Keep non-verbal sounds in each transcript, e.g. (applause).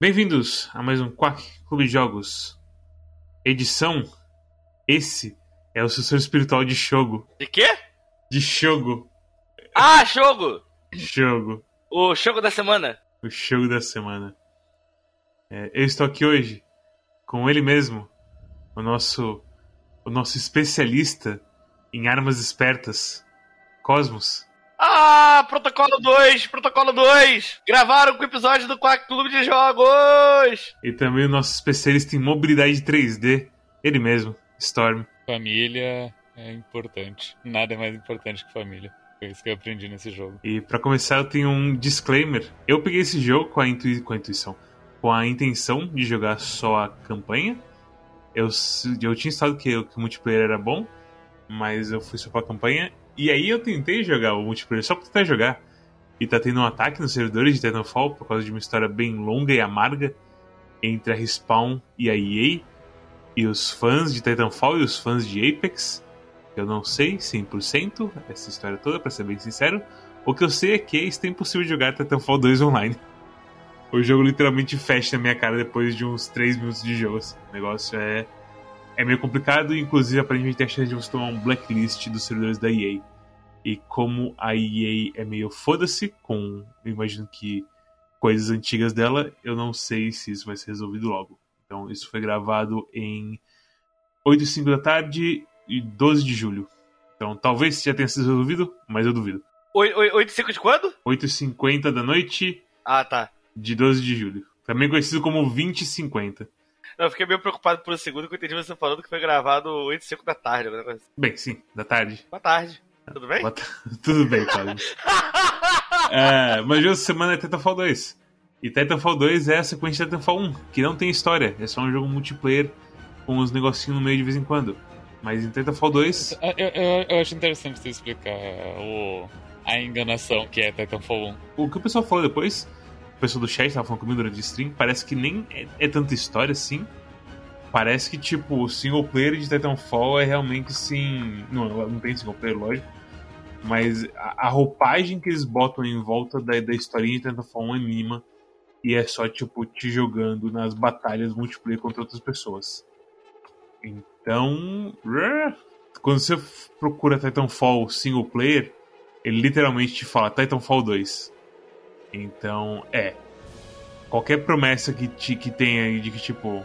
Bem-vindos a mais um Quack Clube de Jogos. Edição. Esse é o sucessor espiritual de Shogo. De quê? De Shogo. Ah, jogo! Shogo. O jogo da semana. O Shogo da semana. É, eu estou aqui hoje com ele mesmo, o nosso, o nosso especialista em armas espertas, Cosmos. Ah, protocolo 2, protocolo 2. Gravaram com o episódio do Quack Clube de Jogos. E também o nosso especialista em mobilidade 3D, ele mesmo, Storm. Família é importante. Nada é mais importante que família. Foi isso que eu aprendi nesse jogo. E pra começar, eu tenho um disclaimer. Eu peguei esse jogo com a, intui com a intuição, com a intenção de jogar só a campanha. Eu, eu tinha estado que, que o multiplayer era bom, mas eu fui só pra campanha. E aí eu tentei jogar o multiplayer só pra tentar jogar. E tá tendo um ataque nos servidores de Titanfall por causa de uma história bem longa e amarga entre a Respawn e a EA. E os fãs de Titanfall e os fãs de Apex. Eu não sei 100% essa história toda, pra ser bem sincero. O que eu sei é que está impossível jogar Titanfall 2 online. (laughs) O jogo literalmente fecha na minha cara depois de uns 3 minutos de jogo. assim. O negócio é, é meio complicado, inclusive aparentemente tem a chance de você tomar um blacklist dos servidores da EA. E como a EA é meio foda-se com, eu imagino que coisas antigas dela, eu não sei se isso vai ser resolvido logo. Então isso foi gravado em 8 e 5 da tarde e 12 de julho. Então talvez já tenha sido resolvido, mas eu duvido. 8 e 5 de quando? 8 e 50 da noite Ah, tá. de 12 de julho. Também conhecido como 20 e 50. Não, Eu fiquei meio preocupado por um segundo que eu entendi você falando que foi gravado 8 e 5 da tarde. assim. Bem, sim, da tarde. Boa tarde. Tudo bem? Boa (laughs) Tudo bem, Carlos. (laughs) é, mas hoje essa semana é Titanfall 2. E Titanfall 2 é a sequência de Titanfall 1, que não tem história, é só um jogo multiplayer com uns negocinhos no meio de vez em quando. Mas em Titanfall 2, Eu, eu- eu acho interessante você explicar o, a enganação que é Titanfall 1. o que o pessoal falou depois, o pessoal do chat tava falando comigo durante o stream, parece que nem é, é tanta história assim. Parece que, tipo, o single player de Titanfall é realmente sim. Não, não tem single player, lógico. Mas a, a roupagem que eles botam em volta da, da historinha de Titanfall 1 é mínima. E é só, tipo, te jogando nas batalhas multiplayer contra outras pessoas. Então. Quando você procura Titanfall single player, ele literalmente te fala Titanfall 2. Então, é. Qualquer promessa que, te, que tenha aí de que, tipo.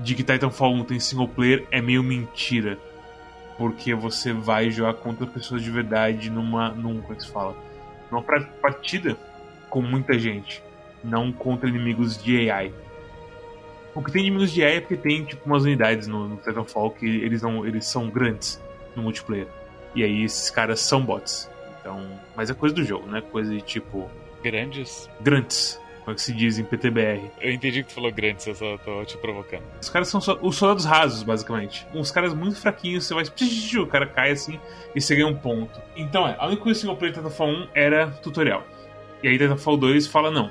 De que Titanfall 1 tem single player é meio mentira. Porque você vai jogar contra pessoas de verdade numa. num, como é que se fala? Numa partida com muita gente. Não contra inimigos de AI. O que tem inimigos de AI é porque tem tipo umas unidades no, no Titanfall que eles não. eles são grandes no multiplayer. E aí esses caras são bots. Então. Mas é coisa do jogo, né? Coisa de tipo. Grandes? Grandes. Como é que se diz em PTBR? Eu entendi que tu falou grandes, eu só tô te provocando. Os caras são só- os soldados rasos, basicamente. Uns caras muito fraquinhos, você vai. O cara cai assim e você ganha um ponto. Então é, a única coisa single player de Titanfall 1 era tutorial. E aí Titanfall 2 fala: não.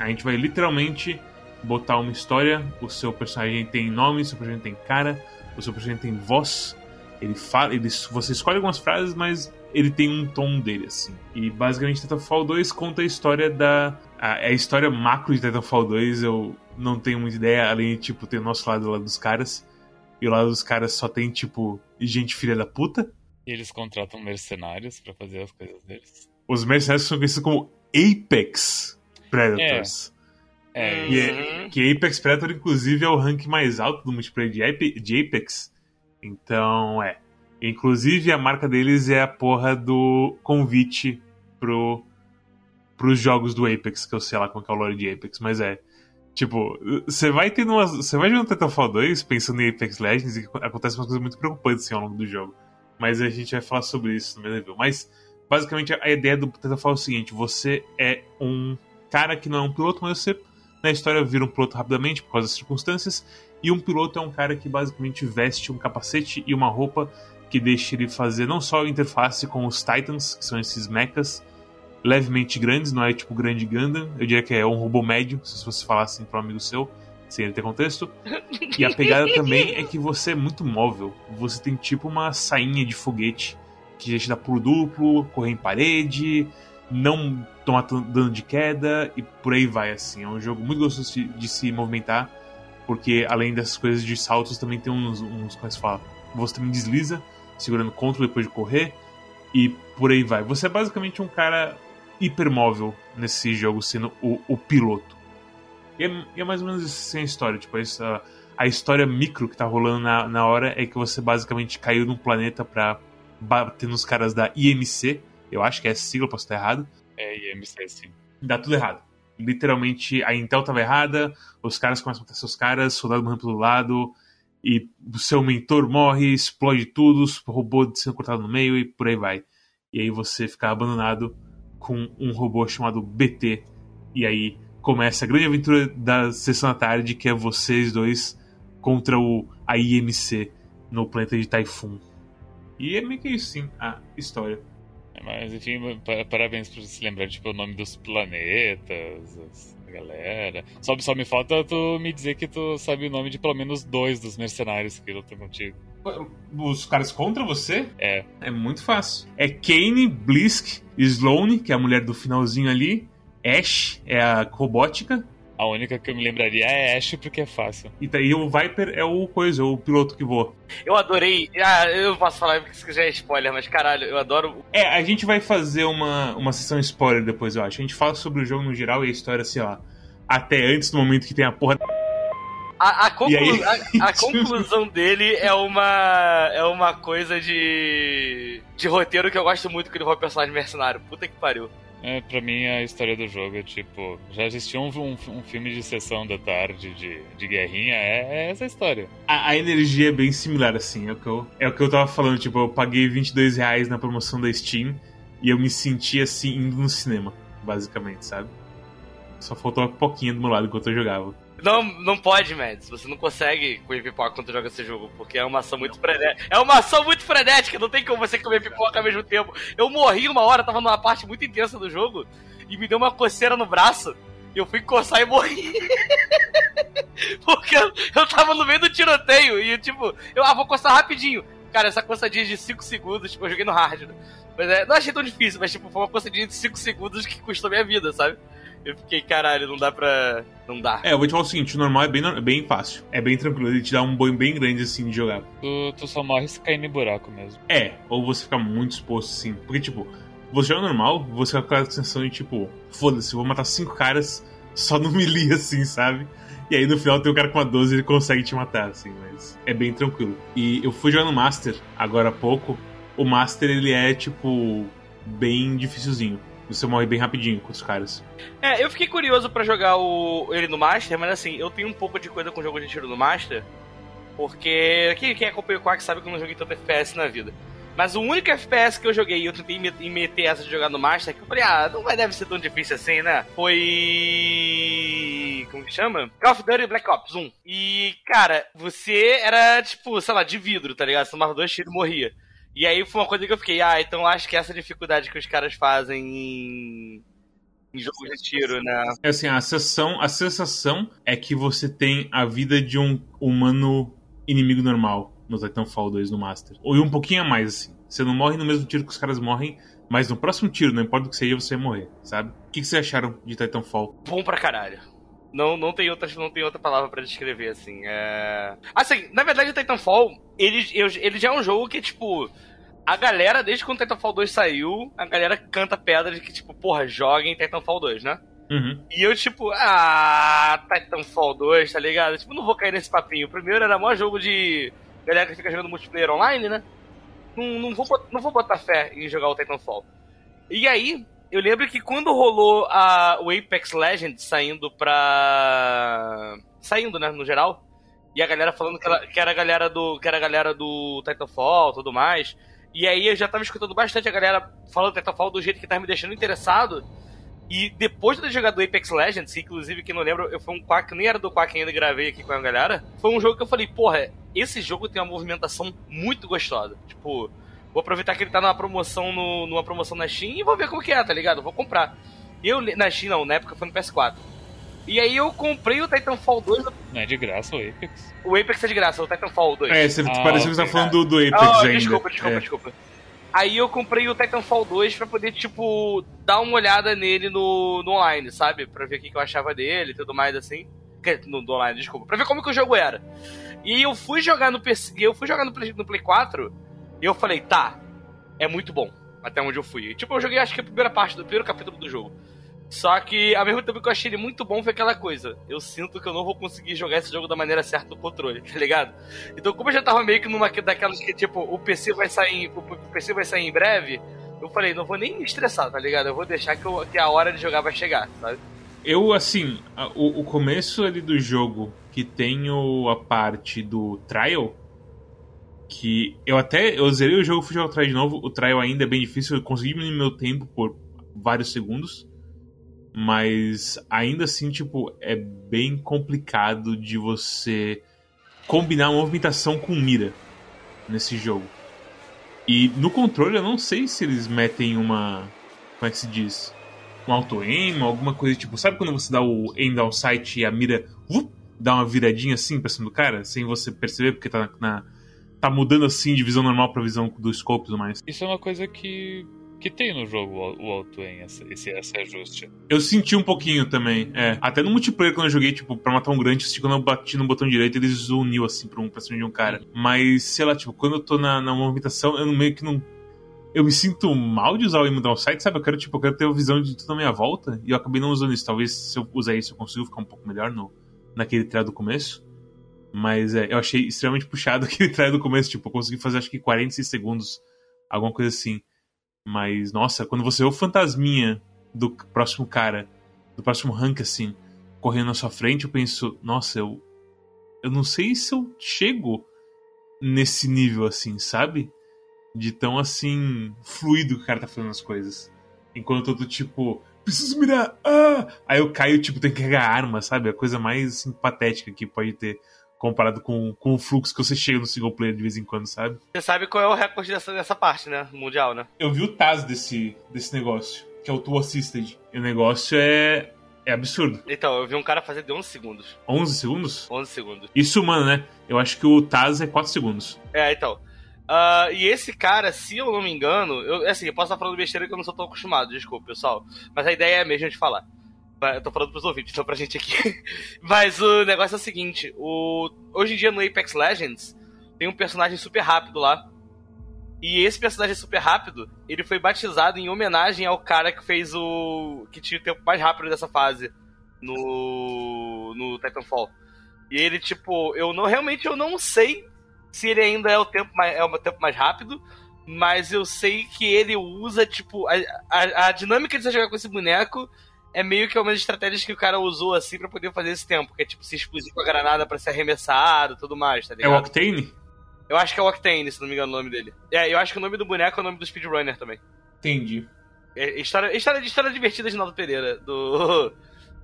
A gente vai literalmente botar uma história. O seu personagem tem nome, o seu personagem tem cara, o seu personagem tem voz. Ele fala. Ele, você escolhe algumas frases, mas ele tem um tom dele, assim. E basicamente Titanfall 2 conta a história da. A, a história macro de Titanfall 2 eu não tenho muita ideia, além de, tipo, ter o nosso lado, o lado dos caras. E o lado dos caras só tem, tipo, gente filha da puta. E eles contratam mercenários pra fazer as coisas deles. Os mercenários são conhecidos como Apex Predators. É, E é- que Apex Predator, inclusive, é o rank mais alto do multiplayer de Apex. Então, é. Inclusive, a marca deles é a porra do convite pro, pros jogos do Apex, que eu sei lá que é o lore de Apex, mas é. Tipo, você vai tendo umas. Você vai jogando Titanfall 2 pensando em Apex Legends e acontecem umas coisas muito preocupantes assim, ao longo do jogo. Mas a gente vai falar sobre isso no meu review. Mas, basicamente, a ideia do Titanfall é o seguinte: você é um cara que não é um piloto, mas você na história vira um piloto rapidamente por causa das circunstâncias. E um piloto é um cara que basicamente veste um capacete e uma roupa que deixa ele fazer não só a interface com os Titans, que são esses mechas levemente grandes, não é tipo grande Gundam, eu diria que é um robô médio, se você falasse para um amigo seu, sem ele ter contexto. E a pegada também é que você é muito móvel, você tem tipo uma sainha de foguete que já te dá pulo duplo, correr em parede, não tomar dano de queda e por aí vai, assim. É um jogo muito gostoso de, se movimentar, porque além dessas coisas de saltos, também tem uns, uns como é se fala? Você também desliza, segurando control depois de correr, e por aí vai. Você é basicamente um cara hipermóvel nesse jogo, sendo o, o piloto. E é, e é, mais ou menos assim a história, tipo, essa, a história micro que tá rolando na, na hora é que você basicamente caiu num planeta pra bater nos caras da IMC, eu acho que é essa sigla, posso estar errado. É IMC, sim. Dá tudo errado. Literalmente, a Intel tava errada, os caras começam a matar seus caras, soldado morrendo pelo lado, e o seu mentor morre, explode tudo, o robô sendo cortado no meio e por aí vai. E aí você fica abandonado com um robô chamado BT. E aí começa a grande aventura da sessão da tarde, que é vocês dois contra o a IMC no planeta de Typhoon. E é meio que isso, sim, a história. Mas enfim, parabéns por se lembrar tipo, o nome dos planetas, a galera. Só, só me falta tu me dizer que tu sabe o nome de pelo menos dois dos mercenários que lutam contigo. Os caras contra você? É. É muito fácil. É Kane, Blisk, Sloane, que é a mulher do finalzinho ali. Ash é a robótica. A única que eu me lembraria é Ash, porque é fácil. E daí o Viper é o coisa, o piloto que voa. Eu adorei. Ah, eu posso falar porque isso já é spoiler, mas caralho, eu adoro. É, a gente vai fazer uma, uma sessão spoiler depois, eu acho. A gente fala sobre o jogo no geral e a história, assim, ó. Até antes do momento que tem a porra. A, a, (laughs) conclu... aí, a, a (laughs) conclusão dele é uma. é uma coisa de. de roteiro que eu gosto muito que ele vai personagem mercenário. Puta que pariu. É, pra mim, a história do jogo é tipo. Já existiu um, um, um filme de sessão da tarde de, de guerrinha, é, é essa história. A, a, energia é bem similar, assim. É o, que eu, é o que eu tava falando. Tipo, eu paguei 22 reais na promoção da Steam e eu me senti assim indo no cinema, basicamente, sabe? Só faltou uma pouquinho do meu lado enquanto eu jogava. Não, não pode, Mads. Você não consegue comer pipoca quando joga esse jogo, porque é uma ação muito frenética. É uma ação muito frenética, não tem como você comer pipoca ao mesmo tempo. Eu morri uma hora, tava numa parte muito intensa do jogo, e me deu uma coceira no braço, e eu fui coçar e morri. (laughs) porque eu, tava no meio do tiroteio, e tipo, eu ah, vou coçar rapidinho. Cara, essa coçadinha de 5 segundos, tipo, eu joguei no hard, né? Mas é, não achei tão difícil, mas tipo, foi uma coçadinha de 5 segundos que custou minha vida, sabe? Eu fiquei, caralho, não dá pra. Não dá. É, eu vou te falar o seguinte: o normal é bem, é bem fácil. É bem tranquilo. Ele te dá um boi bem grande assim de jogar. Tu, tu só morre se cair no buraco mesmo. É, ou você fica muito exposto assim. Porque, tipo, você joga normal, você fica com a sensação de tipo, foda-se, vou matar cinco caras só no (laughs) melee, assim, sabe? E aí no final tem um cara com uma 12 e ele consegue te matar, assim, mas é bem tranquilo. E eu fui jogar no Master agora há pouco. O Master ele é, tipo, bem dificilzinho. Você morre bem rapidinho com os caras. É, eu fiquei curioso para jogar o, ele no Master, mas assim, eu tenho um pouco de coisa com jogo de tiro no Master. Porque quem, quem acompanha o Quack sabe que eu não joguei tanto FPS na vida. Mas o único FPS que eu joguei e eu tentei me meter essa de jogar no Master, que eu falei, ah, não vai deve ser tão difícil assim, né? Foi. Como que chama? Call of Duty Black Ops 1. E, cara, você era, tipo, sei lá, de vidro, tá ligado? Você tomava dois tiros e morria. E aí foi uma coisa que eu fiquei, ah, então acho que essa dificuldade que os caras fazem em, em jogo de tiro, né? É assim, a sensação, a sensação é que você tem a vida de um humano inimigo normal no Titanfall 2 no Master. Ou um pouquinho a mais, assim. Você não morre no mesmo tiro que os caras morrem, mas no próximo tiro, não importa o que seja, você vai morrer, sabe? O que, que vocês acharam de Titanfall? Bom pra caralho. Não, não, tem outra, não tem outra palavra para descrever, assim. É... Assim, na verdade, o Titanfall, ele, ele já é um jogo que, tipo, a galera, desde quando Titanfall 2 saiu, a galera canta pedra de que, tipo, porra, joguem Titanfall 2, né? Uhum. E eu, tipo, ah, Titanfall 2, tá ligado? Tipo, não vou cair nesse papinho. O primeiro era maior jogo de galera que fica jogando multiplayer online, né? Não, não, vou, não vou botar fé em jogar o Titanfall. E aí, eu lembro que quando rolou a, o Apex Legends saindo pra. saindo, né, no geral, e a galera falando que, ela, que era a galera do. que era a galera do Titanfall tudo mais. E aí eu já tava escutando bastante a galera falando do Titanfall do jeito que tava me deixando interessado. E depois de ter jogado Apex Legends, inclusive, quem não lembra, eu fui um Quack, nem era do Quack ainda, gravei aqui com a galera. Foi um jogo que eu falei, porra, esse jogo tem uma movimentação muito gostosa. Tipo, vou aproveitar que ele tá numa promoção no, numa promoção na Steam e vou ver como que é, tá ligado? Vou comprar. Eu, na Steam não, na época foi no PS4. E aí eu comprei o Titanfall 2. Não é de graça o Apex? O Apex é de graça, o Titanfall 2. É, você ah, pareceu que você tá falando do, do Apex oh, ainda. Desculpa, desculpa, é. desculpa. Aí eu comprei o Titanfall 2 pra poder, tipo, dar uma olhada nele no, no online, sabe? Pra ver o que, que eu achava dele e tudo mais assim. No, no online, desculpa. Pra ver como que o jogo era. E eu fui jogar no PC, eu fui jogar no Play, no Play 4 e eu falei, tá, é muito bom. Até onde eu fui. Tipo, eu joguei acho que a primeira parte do primeiro capítulo do jogo. Só que, ao mesmo tempo que eu achei ele muito bom, foi aquela coisa. Eu sinto que eu não vou conseguir jogar esse jogo da maneira certa no controle, (laughs) tá ligado? Então, como eu já tava meio que numa daquelas que, tipo, o PC vai sair, o PC vai sair em breve, eu falei, não vou nem me estressar, tá ligado? Eu vou deixar que, eu, que a hora de jogar vai chegar, sabe? Eu, assim, o, o começo ali do jogo, que tem o, a parte do trial, que eu até, eu zerei o jogo, fui jogar o trial de novo, o trial ainda é bem difícil, eu consegui diminuir meu tempo por vários segundos, mas ainda assim, tipo, é bem complicado de você combinar movimentação com mira nesse jogo. E no controle eu não sei se eles metem uma. Como é que se diz? Um auto-aim, alguma coisa tipo. Sabe quando você dá o aim down sight e a mira uh, dá uma viradinha assim pra cima do cara? Sem você perceber, porque tá na. Tá mudando assim de visão normal pra visão do scope e tudo mais. Isso é uma coisa que que tem no jogo o auto-aim, esse, esse ajuste. Eu senti um pouquinho também, é. Até no multiplayer, quando eu joguei, tipo, pra matar um grande, quando eu bati no botão direito, ele uniu, assim, pra, um, pra cima de um cara. Mas, sei lá, tipo, quando eu tô na, na movimentação, eu meio que não... Eu me sinto mal de usar o aim downside, sabe? Eu quero, tipo, eu quero ter a visão de tudo à minha volta, e eu acabei não usando isso. Talvez, se eu usar isso, eu consiga ficar um pouco melhor no, naquele try do começo. Mas, é, eu achei extremamente puxado (laughs) aquele try do começo, tipo, eu consegui fazer, acho que 46 segundos, alguma coisa assim. Mas, nossa, quando você vê o fantasminha do próximo cara, do próximo rank, assim, correndo na sua frente, eu penso, nossa, eu. Eu não sei se eu chego nesse nível, assim, sabe? De tão, assim, fluido que o cara tá fazendo as coisas. Enquanto eu tô, tipo, preciso mirar, ah! Aí eu caio, tipo, tem que carregar arma, sabe? A coisa mais, assim, patética que pode ter comparado com, com o fluxo que você chega no single player de vez em quando, sabe? Você sabe qual é o recorde dessa, dessa parte, né? Mundial, né? Eu vi o Taz desse, desse negócio, que é o Tool Assisted. E o negócio é. É absurdo. Então, eu vi um cara fazer de 11 segundos. 11 segundos? 11 segundos. Isso, mano, né? Eu acho que o Taz é 4 segundos. É, então. Uh, e esse cara, se eu não me engano, eu, assim, eu posso estar falando besteira que eu não sou tão acostumado, desculpa, pessoal. Mas a ideia é mesmo de falar. Eu tô falando pros ouvintes, então pra gente aqui. (laughs) Mas o negócio é o seguinte: o... hoje em dia no Apex Legends tem um personagem super rápido lá. E esse personagem super rápido, ele foi batizado em homenagem ao cara que fez o. que tinha o tempo mais rápido dessa fase no. no Titanfall. E ele, tipo, eu não realmente eu não sei se ele ainda é o tempo mais, é o tempo mais rápido, mas eu sei que ele usa, tipo, a, a, a dinâmica de você jogar com esse boneco é meio que uma das estratégias que o cara usou assim para poder fazer esse tempo, que é tipo se explodir com a granada para ser arremessado tudo mais, tá ligado? É o Octane? Eu acho que é o Octane, se não me engano o nome dele. É, eu acho que o nome do boneco é o nome do speedrunner também. Entendi. É, história, história, história divertida de Naldo Pereira, do,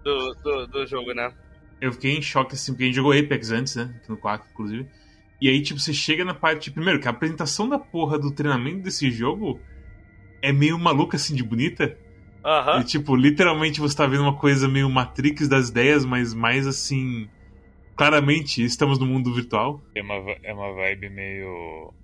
do, do, do, jogo, né? Eu fiquei em choque, assim, porque a gente jogou Apex antes, né? Aqui no 4, inclusive. E aí, tipo, você chega na parte. Primeiro, que a apresentação da porra do treinamento desse jogo é meio maluca, assim, de bonita. Uhum. E, tipo, literalmente você tá vendo uma coisa meio Matrix das ideias, mas mais assim. Claramente, estamos no mundo virtual. É uma, é uma vibe meio.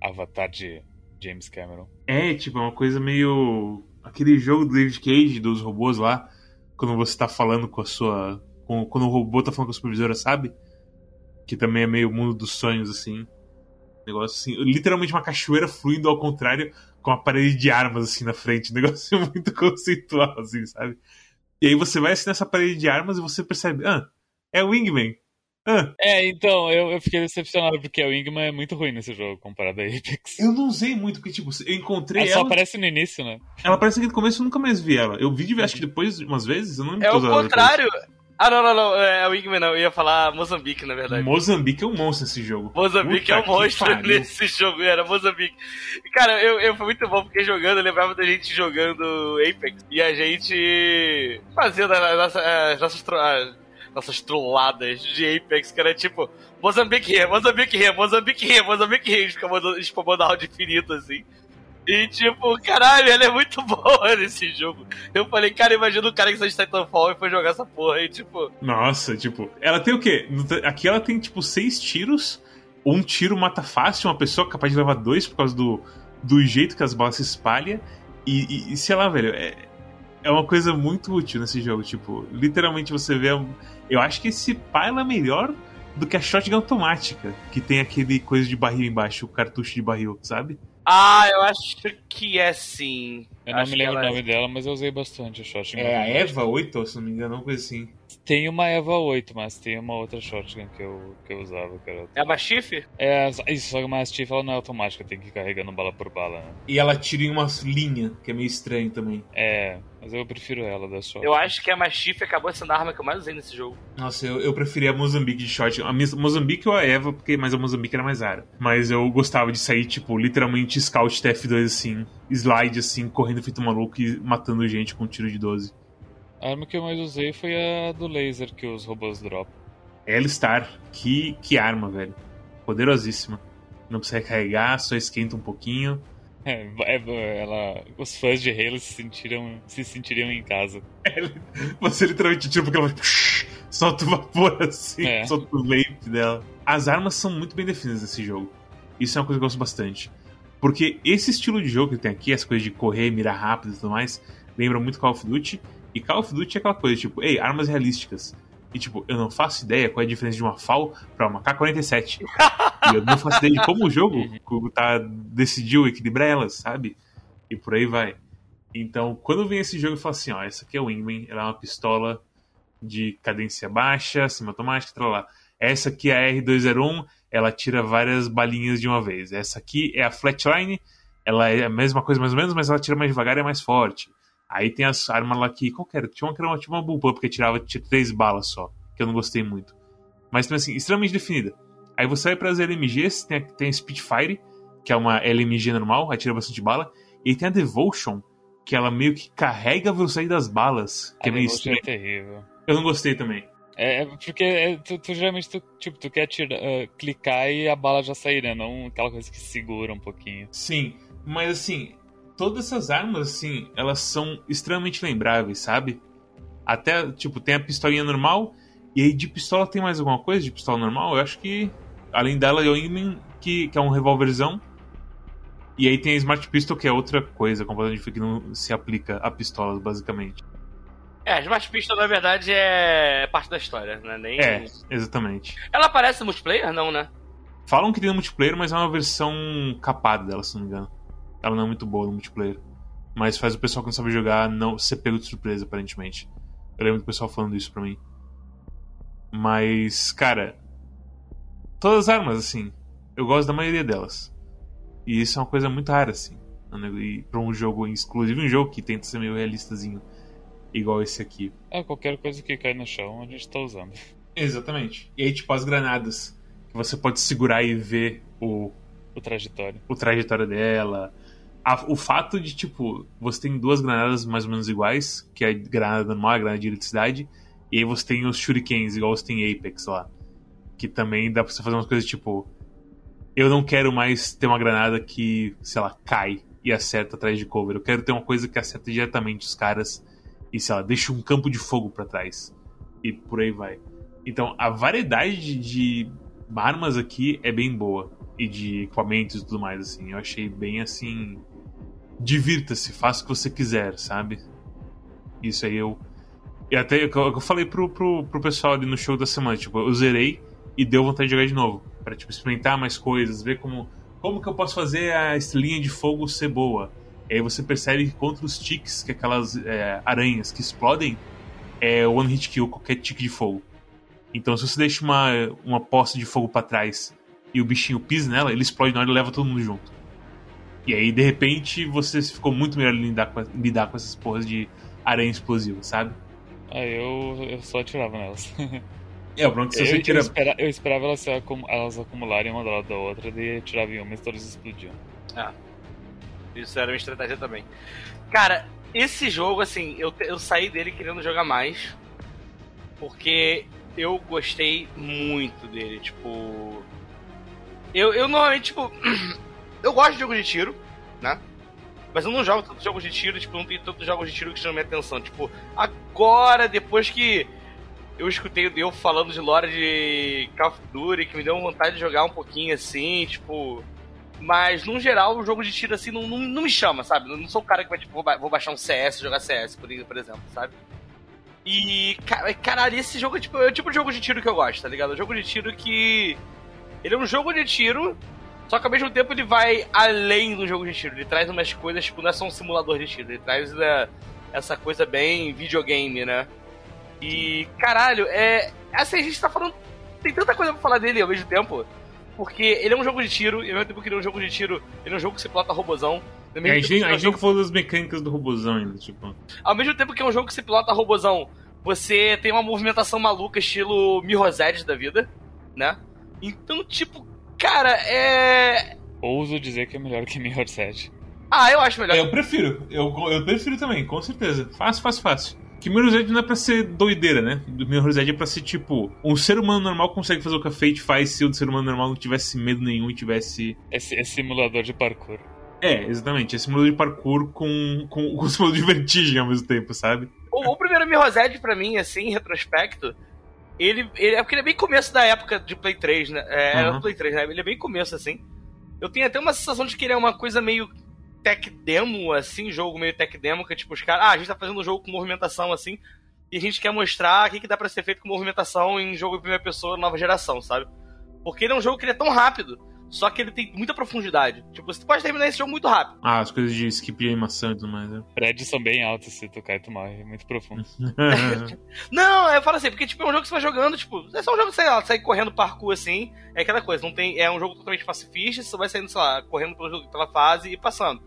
Avatar de James Cameron. É, tipo, é uma coisa meio. Aquele jogo do David Cage, dos robôs lá, quando você tá falando com a sua. Com, quando o robô tá falando com a supervisora, sabe? Que também é meio mundo dos sonhos, assim. Negócio assim. Literalmente uma cachoeira fluindo ao contrário, com uma parede de armas assim na frente. (laughs) Um negócio muito conceitual, assim, sabe? E aí você vai assim nessa parede de armas e você percebe, ah, é o Wingman. Ah. É, então, eu, eu fiquei decepcionado porque a Wingman é muito ruim nesse jogo comparado a Apex. Eu não usei muito, porque, tipo, eu encontrei ela. Ela só aparece no início, né? Ela aparece aqui no começo eu nunca mais vi ela. Eu vi, acho que depois, umas vezes, eu não lembro É o contrário. Ah, não, não, não. É o Wingman, não. Eu ia falar Moçambique, na verdade. Moçambique é um monstro nesse jogo. Moçambique Puta é um monstro nesse jogo. Era Moçambique. Cara, eu, eu foi muito bom porque jogando, eu lembrava da gente jogando Apex. E a gente fazendo as nossas, as nossas, as nossas trolladas de Apex, que era tipo Moçambique here, Moçambique here, Moçambique here, Moçambique here. A gente ficava spamando round infinito, assim. E tipo, caralho, ela é muito (laughs) boa nesse jogo. Eu falei, cara, imagina o cara que saiu de Titanfall e foi jogar essa porra e tipo. Nossa, tipo, ela tem o quê? Aqui ela tem tipo seis tiros. Um tiro mata fácil uma pessoa capaz de levar dois por causa do, do jeito que as balas se espalham. E, e, e, sei lá, velho, é, é uma coisa muito útil nesse jogo. Tipo, literalmente você vê. Eu acho que esse pala é melhor do que a shotgun automática, que tem aquele coisa de barril embaixo, o cartucho de barril, sabe? Ah, eu acho que é sim. Eu não Acho me que lembro o é. nome dela, mas eu usei bastante. É a Eva 8, se não me engano, uma coisa assim. Tem uma Eva 8, mas tem uma outra Shotgun que eu, que eu usava, que era... É a Mastiff? É, isso, só que a Mastiff ela não é automática, tem que ir carregando bala por bala, né? E ela tira em uma linha, que é meio estranho também. É, mas eu prefiro ela da Shotgun. Eu acho que a Mastiff acabou sendo a arma que eu mais usei nesse jogo. Nossa, eu, eu preferia a Mozambique de shotgun. A Mozambique ou a Eva, porque mais a Mozambique era mais rara. Mas eu gostava de sair, tipo, literalmente scout TF2 assim, slide assim, correndo feito maluco e matando gente com um tiro de 12. A arma que eu mais usei foi a do laser que os robôs dropam. L-Star, que, que arma, velho. Poderosíssima. Não precisa recarregar, só esquenta um pouquinho. (laughs) É, é, ela, os fãs de Halo se sentiram, se sentiriam em casa. (laughs) Você literalmente tira porque ela solta o vapor assim, É. solta o vape dela. As armas são muito bem definidas nesse jogo. Isso é uma coisa que eu gosto bastante. Porque esse estilo de jogo que tem aqui, as coisas de correr, mirar rápido e tudo mais, lembra muito Call of Duty. E Call of Duty é aquela coisa, tipo, ei, armas realísticas. E tipo, eu não faço ideia qual é a diferença de uma FAL pra uma K-47. e eu não faço ideia de como o jogo (laughs) tá, decidiu equilibrar elas, sabe? E por aí vai. Então, quando vem esse jogo, eu falo assim, ó, essa aqui é o Wingman, ela é uma pistola de cadência baixa, semiautomática, tal lá. Essa aqui é a R201, ela tira várias balinhas de uma vez. Essa aqui é a Flatline, ela é a mesma coisa mais ou menos, mas ela tira mais devagar e é mais forte. Aí tem as armas lá que, qual que era? Tinha uma que era uma, tipo uma bullpup que tirava tinha três balas só, que eu não gostei muito. Mas também assim, extremamente definida. Aí você vai para as LMGs, tem a, tem a Spitfire, que é uma LMG normal, atira bastante bala. E tem a Devotion, que ela meio que carrega a velocidade das balas, que a é meio estranho. é terrível. Eu não gostei também. É, é porque é, tu, tu geralmente tu, tipo, tu quer tira, ah, clicar e a bala já sair, né? Não aquela coisa que segura um pouquinho. Sim, mas assim, todas essas armas, assim, elas são extremamente lembráveis, sabe? Até, tipo, tem a pistolinha normal, e aí de pistola tem mais alguma coisa de pistola normal? Eu acho que, além dela, é o Wingman, que, que é um revólverzão. E aí tem a Smart Pistol, que é outra coisa completamente diferente, que não se aplica a pistolas, basicamente. É, a Smart Pistol, na verdade, é parte da história, né? Nem... É, exatamente. Ela aparece no multiplayer? Não, né? Falam que tem no multiplayer, mas é uma versão capada dela, se não me engano. Ela não é muito boa no multiplayer. Mas faz o pessoal que não sabe jogar não ser pego de surpresa, aparentemente. Eu lembro do pessoal falando isso pra mim. Mas, cara. Todas as armas, assim. Eu gosto da maioria delas. E isso é uma coisa muito rara, assim. E pra um jogo, exclusivo um jogo que tenta ser meio realistazinho. Igual esse aqui. É, qualquer coisa que cai no chão a gente tá usando. Exatamente. E aí, tipo, as granadas. Que você pode segurar e ver o, O trajetório. o trajetória dela. A- o fato de, tipo, você tem duas granadas mais ou menos iguais, que é a granada normal, a granada de eletricidade, e aí você tem os shurikens, igual você tem Apex lá. Que também dá pra você fazer umas coisas tipo. Eu não quero mais ter uma granada que, sei lá, cai e acerta atrás de cover. Eu quero ter uma coisa que acerta diretamente os caras e, sei lá, deixa um campo de fogo pra trás. E por aí vai. Então, a variedade de, de armas aqui é bem boa. E de equipamentos e tudo mais, assim. Eu achei bem assim. Divirta-se, faça o que você quiser, sabe? Isso aí eu. E até eu, falei pro, pro, pro pessoal ali no show da semana, tipo, eu zerei e deu vontade de jogar de novo. Pra, tipo, experimentar mais coisas, ver como. Como que eu posso fazer a estrelinha de fogo ser boa? E aí você percebe que contra os ticks, que é aquelas é, aranhas que explodem, é one hit kill qualquer tique de fogo. Então se você deixa uma, uma poça de fogo pra trás e o bichinho pisa nela, ele explode na hora e leva todo mundo junto. E aí, de repente, você ficou muito melhor lidar com, lidar com essas porras de aranha explosiva, sabe? Ah, eu, eu só atirava nelas. (laughs) É, o problema é que se eu, você eu tira. espera- eu esperava elas, acum- elas acumularem uma do lado da outra, daí eu tirava em uma e todas explodiam. Isso era uma estratégia também. Cara, esse jogo, assim, eu, eu saí dele querendo jogar mais. Porque eu gostei muito dele. Tipo. Eu, eu normalmente, tipo. (clears throat) eu gosto de jogos de tiro, né? Mas eu não jogo tantos jogos de tiro, tipo, não tem tantos jogos de tiro que chamam minha atenção. Tipo, agora, depois que eu escutei o Deu falando de lore de Call of Duty, que me deu vontade de jogar um pouquinho assim, tipo. Mas, no geral, o jogo de tiro, assim, não, não, não me chama, sabe? Eu não sou o cara que vai, tipo, vou, ba- vou baixar um CS, jogar CS, por, exemplo, sabe? E, ca- caralho, esse jogo é, tipo, é o tipo de jogo de tiro que eu gosto, tá ligado? É um jogo de tiro que... Ele é um jogo de tiro, só que ao mesmo tempo ele vai além do jogo de tiro. Ele traz umas coisas, tipo, não é só um simulador de tiro. Ele traz né, essa coisa bem videogame, né? E, caralho, é... Assim, a gente tá falando... Tem tanta coisa pra falar dele ao mesmo tempo. Porque ele é um jogo de tiro, e ao mesmo tempo que ele é um jogo de tiro, ele é um jogo que se pilota robozão. Ao A mesmo, gente, a é gente falou das mecânicas do robozão ainda, tipo. ao mesmo tempo que é um jogo que se pilota robozão, você tem uma movimentação maluca, estilo Mirror's da vida, né? Então, tipo, cara, é. Ouso dizer que é melhor que Mirror's Edge. Ah, eu acho melhor. Eu prefiro, eu, eu prefiro também, com certeza. Fácil, fácil, fácil. Que Mirror's Edge não é pra ser doideira, né? Mirror's Edge é pra ser tipo. Um ser humano normal consegue fazer o que a Fate faz se o ser humano normal não tivesse medo nenhum e tivesse. Esse, esse simulador de parkour. É, exatamente. É simulador de parkour com, com, com simulador de vertigem ao mesmo tempo, sabe? O, o primeiro Mirror's Edge, pra mim, assim, em retrospecto, ele, ele. É porque ele é bem começo da época de Play 3, né? É, era Uhum. do Play 3, né? Ele é bem começo, assim. Eu tenho até uma sensação de que ele é uma coisa meio tech demo, assim, jogo meio tech demo, que tipo, os caras. Ah, a gente tá fazendo um jogo com movimentação, assim, e a gente quer mostrar o que, que dá pra ser feito com movimentação em jogo em primeira pessoa nova geração, sabe? Porque ele é um jogo que ele é tão rápido, só que ele tem muita profundidade. Tipo, você pode terminar esse jogo muito rápido. Ah, as coisas de skip de animação e tudo mais, né? Prédios são bem altos se tu cai, tu morre. É muito profundo. (laughs) Não, eu falo assim, porque tipo, é um jogo que você vai jogando, tipo, é só um jogo que você lá, sai correndo parkour assim, é aquela coisa, não tem, é um jogo totalmente pacifista, você vai saindo, sei lá, correndo pelo jogo, pela fase e passando.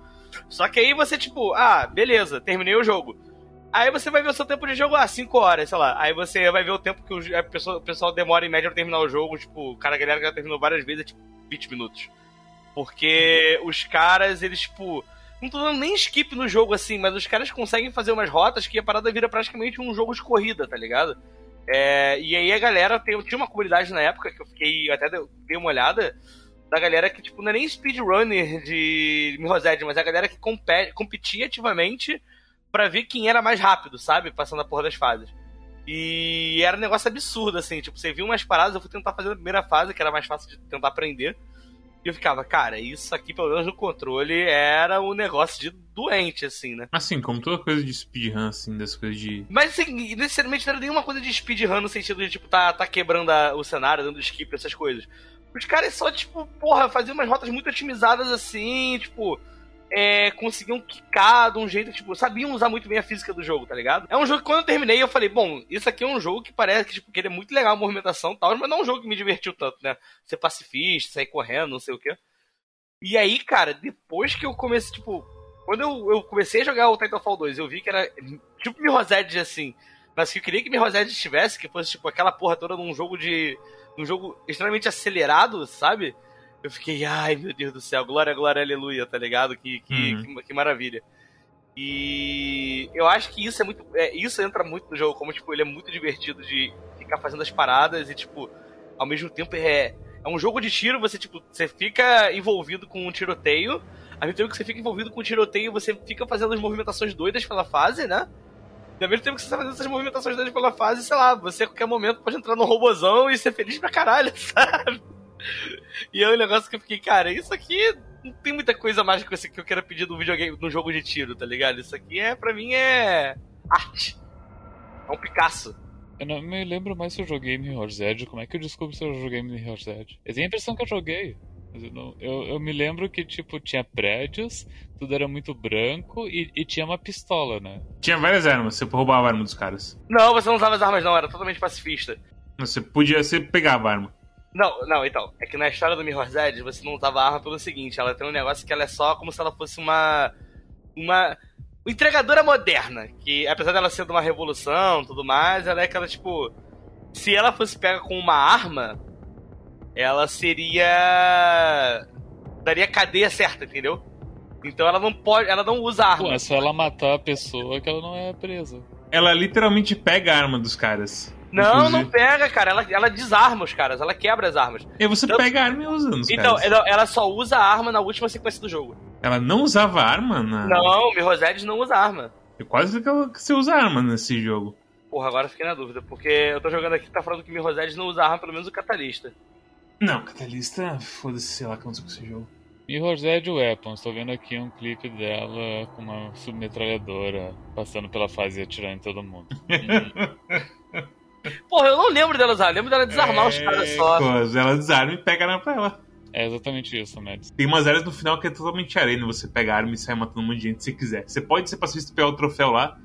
Só que aí você, tipo, ah, beleza, terminei o jogo. Aí você vai ver o seu tempo de jogo, ah, 5 horas, sei lá. Aí você vai ver o tempo que o, pessoa, o pessoal demora em média pra terminar o jogo, tipo, o cara, a galera que já terminou várias vezes, é tipo 20 minutos. Porque os caras, eles, tipo, não tô dando nem skip no jogo assim, mas os caras conseguem fazer umas rotas que a parada vira praticamente um jogo de corrida, tá ligado? É, e aí a galera tem, tinha uma comunidade na época que eu fiquei até dei uma olhada da galera que tipo não é nem speedrunner de Mirror's mas é a galera que compete, competia ativamente pra ver quem era mais rápido, sabe? Passando a porra das fases. E era um negócio absurdo, assim, tipo, você viu umas paradas, eu fui tentar fazer a primeira fase, que era mais fácil de tentar aprender. E eu ficava, cara, isso aqui, pelo menos no controle, era um negócio de doente, assim, né? assim, como toda coisa de speedrun, assim, das coisas de. Mas, assim, necessariamente não era nenhuma coisa de speedrun no sentido de, tipo, tá, tá quebrando a- o cenário, dando skip, essas coisas. Os caras só, tipo, porra, faziam umas rotas muito otimizadas, assim, tipo... É, conseguiam quicar de um jeito, tipo, sabiam usar muito bem a física do jogo, tá ligado? É um jogo que quando eu terminei, eu falei, bom, isso aqui é um jogo que parece que, tipo, que ele é muito legal a movimentação e tal, mas não é um jogo que me divertiu tanto, né? Ser pacifista, sair correndo, não sei o quê. E aí, cara, depois que eu comecei, tipo, quando eu, eu comecei a jogar o Titanfall 2, eu vi que era tipo Mirror's assim, mas que eu queria que Mirror's Edge tivesse, que fosse, tipo, aquela porra toda num jogo de... num jogo extremamente acelerado, sabe? Eu fiquei, ai, meu Deus do céu, glória, glória, aleluia, tá ligado? Que, que, Uhum. que, que maravilha. E eu acho que isso é muito. É, isso entra muito no jogo, como, tipo, ele é muito divertido de ficar fazendo as paradas e, tipo, ao mesmo tempo é. É um jogo de tiro, você, tipo, você fica envolvido com um tiroteio. Ao mesmo tempo que você fica envolvido com o tiroteio, você fica fazendo as movimentações doidas pela fase, né? E ao mesmo tempo que você tá fazendo essas movimentações doidas pela fase, sei lá, você a qualquer momento pode entrar num robozão e ser feliz pra caralho, (laughs) sabe? (laughs) E é um negócio que eu fiquei, cara, isso aqui não tem muita coisa mais que eu quero pedir no videogame, no jogo de tiro, tá ligado? Isso aqui é, pra mim, é arte. É um Picasso. Eu não me lembro mais se eu joguei Mirror's Edge. Como é que eu descubro se eu joguei Mirror's Edge? Eu tenho a impressão que eu joguei. Mas eu, não- eu- eu me lembro que, tipo, tinha prédios, tudo era muito branco e, e tinha uma pistola, né? Tinha várias armas, você roubava a arma dos caras. Não, você não usava as armas, não, era totalmente pacifista. Você podia, você pegava a arma. Não, não, então. É que na história do Mirror's Edge, você não usava a arma pelo seguinte, ela tem um negócio que ela é só como se ela fosse uma. Uma. Uma entregadora moderna. Que apesar dela ser de uma revolução tudo mais, ela é aquela, tipo. Se ela fosse pega com uma arma, ela seria. daria cadeia certa, entendeu? Então ela não pode. Ela não usa arma. Pô, é só ela matar a pessoa que ela não é presa. Ela literalmente pega a arma dos caras. Não, Inclusive. não pega, cara. Ela, ela desarma os caras, ela quebra as armas. E você Então- pega a arma e usa nos Então, caras. ela, ela só usa a arma na última sequência do jogo. Ela não usava arma na. Não, Edge não usa arma. É quase que ela- que você usa arma nesse jogo. Porra, agora eu fiquei na dúvida, porque eu tô jogando aqui que tá falando que Mirror's Edge não usa arma, pelo menos o Catalista. Não, Catalista, foda-se, sei lá quanto com esse jogo. Mirror's Edge Weapons, tô vendo aqui um clipe dela com uma submetralhadora passando pela fase e atirando em todo mundo. (laughs) (laughs) Porra, eu não lembro dela usar, eu lembro dela desarmar É, os caras só. Ela desarma e pega na pra ela. É exatamente isso, Mads. Tem umas áreas no final que é totalmente arena. Você pega a arma e sai matando um monte de gente se quiser. Você pode ser pacifista e pegar o troféu lá,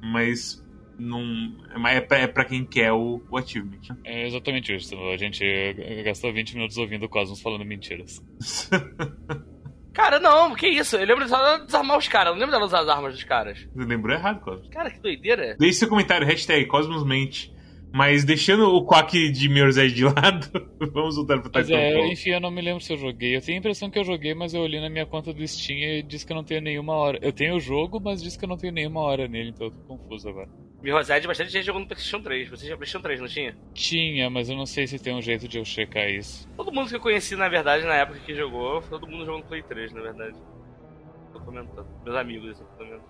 mas não. É pra, é pra quem quer o, o achievement. É exatamente isso. A gente gastou 20 minutos ouvindo o Cosmos falando mentiras. (laughs) Cara, não, que isso? Eu lembro dela desarmar os caras, eu não lembro dela usar as armas dos caras. Você lembrou errado, Cosmos. Cara, que doideira. Deixe seu comentário, hashtag CosmosMente. Mas deixando o Quack de Mirror's Edge de lado, (laughs) vamos voltar pro Mas Titanfall. é, enfim, eu não me lembro se eu joguei. Eu tenho a impressão que eu joguei, mas eu olhei na minha conta do Steam e disse que eu não tenho nenhuma hora. Eu tenho o jogo, mas disse que eu não tenho nenhuma hora nele, então eu tô confuso agora. Mirror's Edge, bastante gente jogou no PlayStation 3. Você tinha PlayStation 3, não tinha? Tinha, mas eu não sei se tem um jeito de eu checar isso. Todo mundo que eu conheci, na verdade, na época que jogou, todo mundo jogou no Play 3, na verdade. Tô comentando. Meus amigos, eu tô comentando.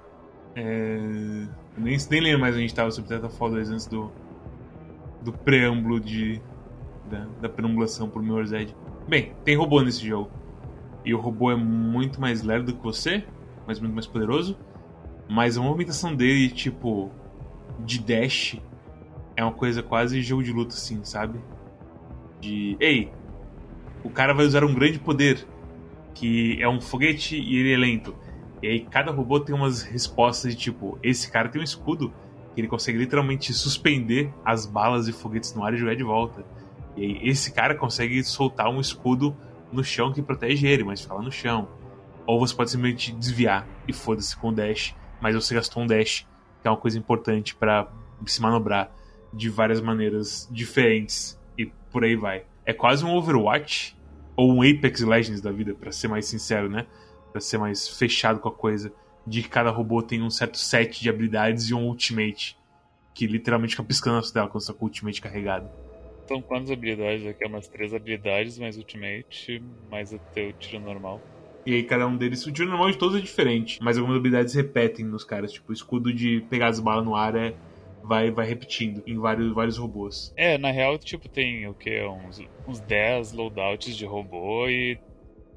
É... Nem, nem lembro mais onde a gente tava sobre Titanfall 2 antes do, do preâmbulo de, da, da perambulação pro Mirror's Edge. Bem, tem robô nesse jogo. E o robô é muito mais lerdo que você, mas muito mais poderoso. Mas a movimentação dele, tipo, de dash, é uma coisa quase jogo de luta, assim, sabe? De. Ei, o cara vai usar um grande poder, que é um foguete e ele é lento. E aí cada robô tem umas respostas de tipo, esse cara tem um escudo que ele consegue literalmente suspender as balas e foguetes no ar e jogar de volta. E esse cara consegue soltar um escudo no chão que protege ele, mas fica lá no chão. Ou você pode simplesmente desviar e foda-se com o dash, mas você gastou um dash, que é uma coisa importante para se manobrar de várias maneiras diferentes e por aí vai. É quase um Overwatch ou um Apex Legends da vida, para ser mais sincero, né? Pra ser mais fechado com a coisa, de que cada robô tem um certo set de habilidades e um ultimate, que literalmente fica piscando na tela quando você tá com o ultimate carregado. São quantas habilidades aqui? É umas três habilidades, mais ultimate, mais o teu tiro normal. E aí cada um deles, o tiro normal de todos é diferente, mas algumas habilidades repetem nos caras, tipo o escudo de pegar as balas no ar é vai vai repetindo em vários vários robôs. É, na real, tipo, tem o que? Uns, uns 10 loadouts de robô e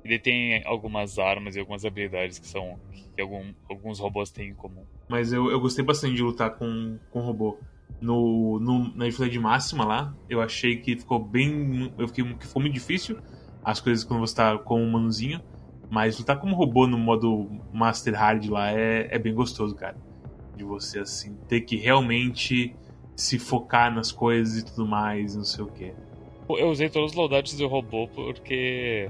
ele tem algumas armas e algumas habilidades que são. que algum, alguns robôs têm em comum. Mas eu, eu gostei bastante de lutar com, com robô. No, no, na dificuldade máxima lá, eu achei que ficou bem. Eu fiquei que ficou muito difícil as coisas quando você tá com um manuzinho. Mas lutar como robô no modo Master Hard lá é, é bem gostoso, cara. De você, assim, ter que realmente se focar nas coisas e tudo mais, não sei o que. Eu usei todos os loadouts do robô porque.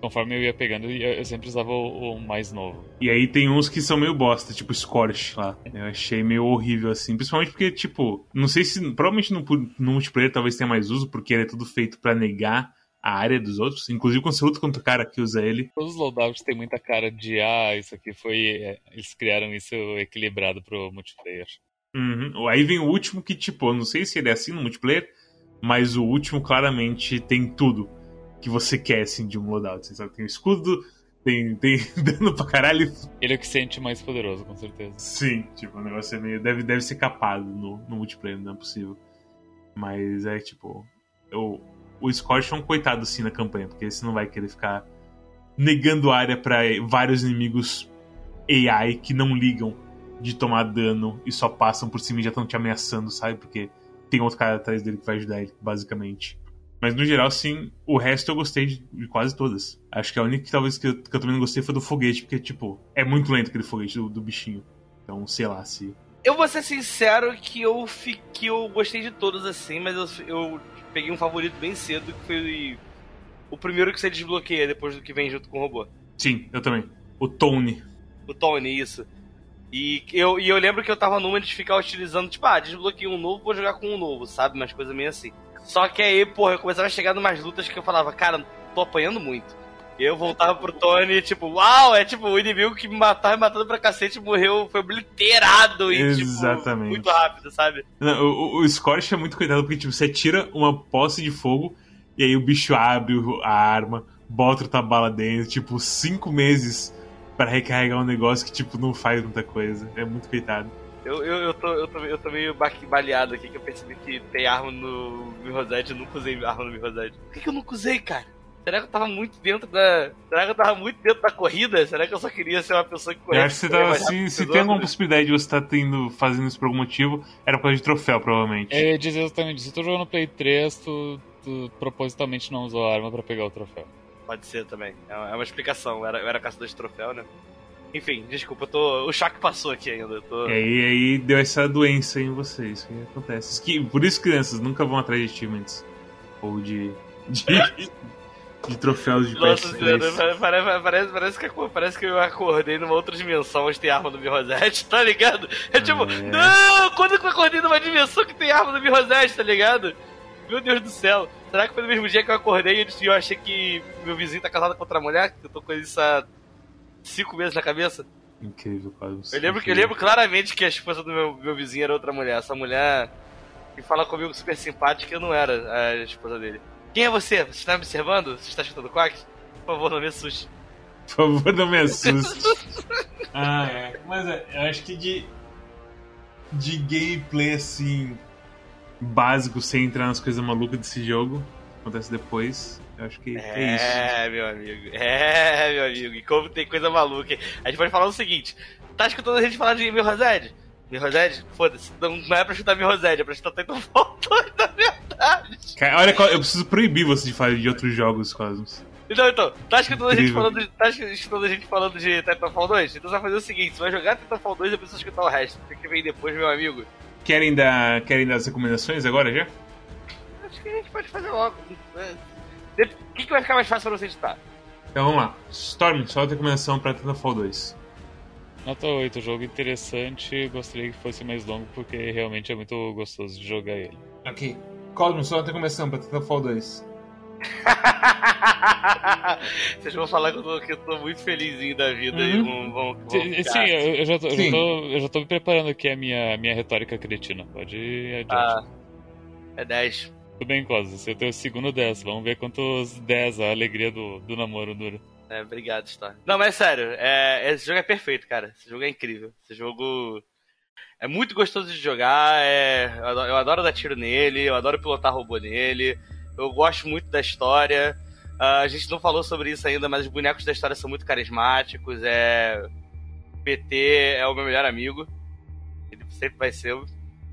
Conforme eu ia pegando, eu sempre usava o, o mais novo. E aí tem uns que são meio bosta, tipo Scorch lá. Eu achei meio horrível assim. Principalmente porque, tipo, não sei se. Provavelmente no, no multiplayer talvez tenha mais uso, porque ele é tudo feito para negar a área dos outros. Inclusive quando você luta contra o cara que usa ele. Todos os loadouts têm muita cara de ah, isso aqui foi. é, eles criaram isso equilibrado pro multiplayer. Uhum. Aí vem o último que, tipo, eu não sei se ele é assim no multiplayer, mas o último claramente tem tudo que você quer, assim, de um loadout. Você sabe, tem escudo, tem, tem (laughs) dano pra caralho. Ele é o que sente mais poderoso, com certeza. Sim, tipo, o negócio é meio. Deve, deve ser capado no, no multiplayer, não é possível. Mas é tipo. Eu, o Scorch é um coitado assim na campanha, porque você não vai querer ficar negando área pra vários inimigos AI que não ligam de tomar dano e só passam por cima e já estão te ameaçando, sabe? Porque tem outro cara atrás dele que vai ajudar ele, basicamente. Mas no geral, sim, o resto eu gostei de, de quase todas. Acho que a única que talvez que eu, que eu também não gostei foi do foguete, porque, tipo, é muito lento aquele foguete do, do bichinho. Então, sei lá se. Eu vou ser sincero que eu, fi, que eu gostei de todos assim, mas eu, eu peguei um favorito bem cedo, que foi o primeiro que você desbloqueia depois do que vem junto com o robô. Sim, eu também. O Tony. O Tony, isso. E eu, e eu lembro que eu tava numa de ficar utilizando, tipo, ah, desbloqueei um novo, vou jogar com um novo, sabe? Umas coisas meio assim. Só que aí, porra, eu começava a chegar numas lutas que eu falava, cara, tô apanhando muito. E eu voltava pro Tony, tipo, uau, é tipo, o inimigo que me matava me matando pra cacete morreu, foi obliterado e, Exatamente. tipo, muito rápido, sabe? Não, o, o Scorch é muito cuidado porque, tipo, você tira uma posse de fogo e aí o bicho abre a arma, bota outra bala dentro, tipo, cinco meses pra recarregar um negócio que, tipo, não faz muita coisa. É muito coitado. Eu, eu, eu, tô, eu, tô, eu tô meio ba- baleado aqui, que eu percebi que tem arma no Mirror's Edge, eu nunca usei arma no Mirror's Edge. Por que, que eu nunca usei, cara? Será que eu tava muito dentro da. Será que eu tava muito dentro da corrida? Será que eu só queria ser uma pessoa que Eu corre? acho que você tava, se, se tem alguma possibilidade de você estar tendo, fazendo isso por algum motivo, era por causa de troféu, provavelmente. Eu ia dizer exatamente, se tu jogou no Play 3, tu, tu propositalmente não usou a arma pra pegar o troféu. Pode ser também. É uma, é uma explicação. Eu era, eu era caçador de troféu, né? Enfim, desculpa, tô. O choque passou aqui ainda. Tô... E aí, deu essa doença em vocês, que acontece. Que, por isso crianças nunca vão atrás de achievements. Ou de. (laughs) de, de troféus de Nossa PS3. senhora, parece, parece, parece, que, parece que eu acordei numa outra dimensão onde tem arma do Mirrosete, (laughs) tá ligado? É tipo, É. não, quando que eu acordei numa dimensão que tem arma do Mirrosete, tá ligado? Meu Deus do céu, será que foi no mesmo dia que eu acordei e eu achei que meu vizinho tá casado com outra mulher? Que eu tô com há cinco meses na cabeça? Incrível, Cosmos. Eu lembro, que, eu Incrível. lembro claramente que a esposa do meu, meu vizinho era outra mulher. Essa mulher que fala comigo super simpática, eu não era a esposa dele. Quem é você? Você está me observando? Você está escutando quack? Por favor, não me assuste. Por favor, não me assuste. (laughs) ah, é. Mas é, eu acho que de. De gameplay assim. Básico, sem entrar nas coisas malucas desse jogo. Acontece depois. Eu acho que é, isso. É, meu amigo. É, meu amigo. E como tem coisa maluca. A gente pode falar o seguinte: tá escutando a gente falar de Mirrosed? Mirrosed? Foda-se. Não, não é pra chutar Mirrosed, é pra chutar Titanfall (laughs) 2, na verdade. Cara, olha, eu preciso proibir você de falar de outros jogos, Cosmos. Então, então, tá escutando a gente falando de, tá escutando a gente falando de Titanfall 2? Então você vai fazer o seguinte: você vai jogar Titanfall 2 e depois escutar o resto. O que vem depois, meu amigo? Querem dar, querem dar as recomendações agora já? Acho que a gente pode fazer logo. O que, que vai ficar mais fácil pra você editar? Então vamos lá. Storm, só a recomendação pra Titanfall 2. Nota 8, jogo interessante, gostaria que fosse mais longo porque realmente é muito gostoso de jogar ele. Ok. Cosmos, só a recomendação pra Titanfall 2. (laughs) Vocês vão falar que eu, tô, que eu tô muito felizinho da vida e Uhum. vão, vão, vão Sim, ficar- sim, eu, eu já tô, eu já Sim. tô- eu já tô me preparando aqui a minha, minha retórica cretina. Pode ir adiante. Ah, é 10. Tudo bem, Cosa, você tem o segundo 10. Vamos ver quantos 10 a alegria do, do namoro dura. É, obrigado, Star. Não, mas sério, é, esse jogo é perfeito, cara. Esse jogo é incrível. Esse jogo é muito gostoso de jogar. é- eu, adoro, eu adoro dar tiro nele, eu adoro pilotar robô nele. Eu gosto muito da história. Ah, a gente não falou sobre isso ainda, mas os bonecos da história são muito carismáticos. É. PT é o meu melhor amigo. Ele sempre vai ser. o-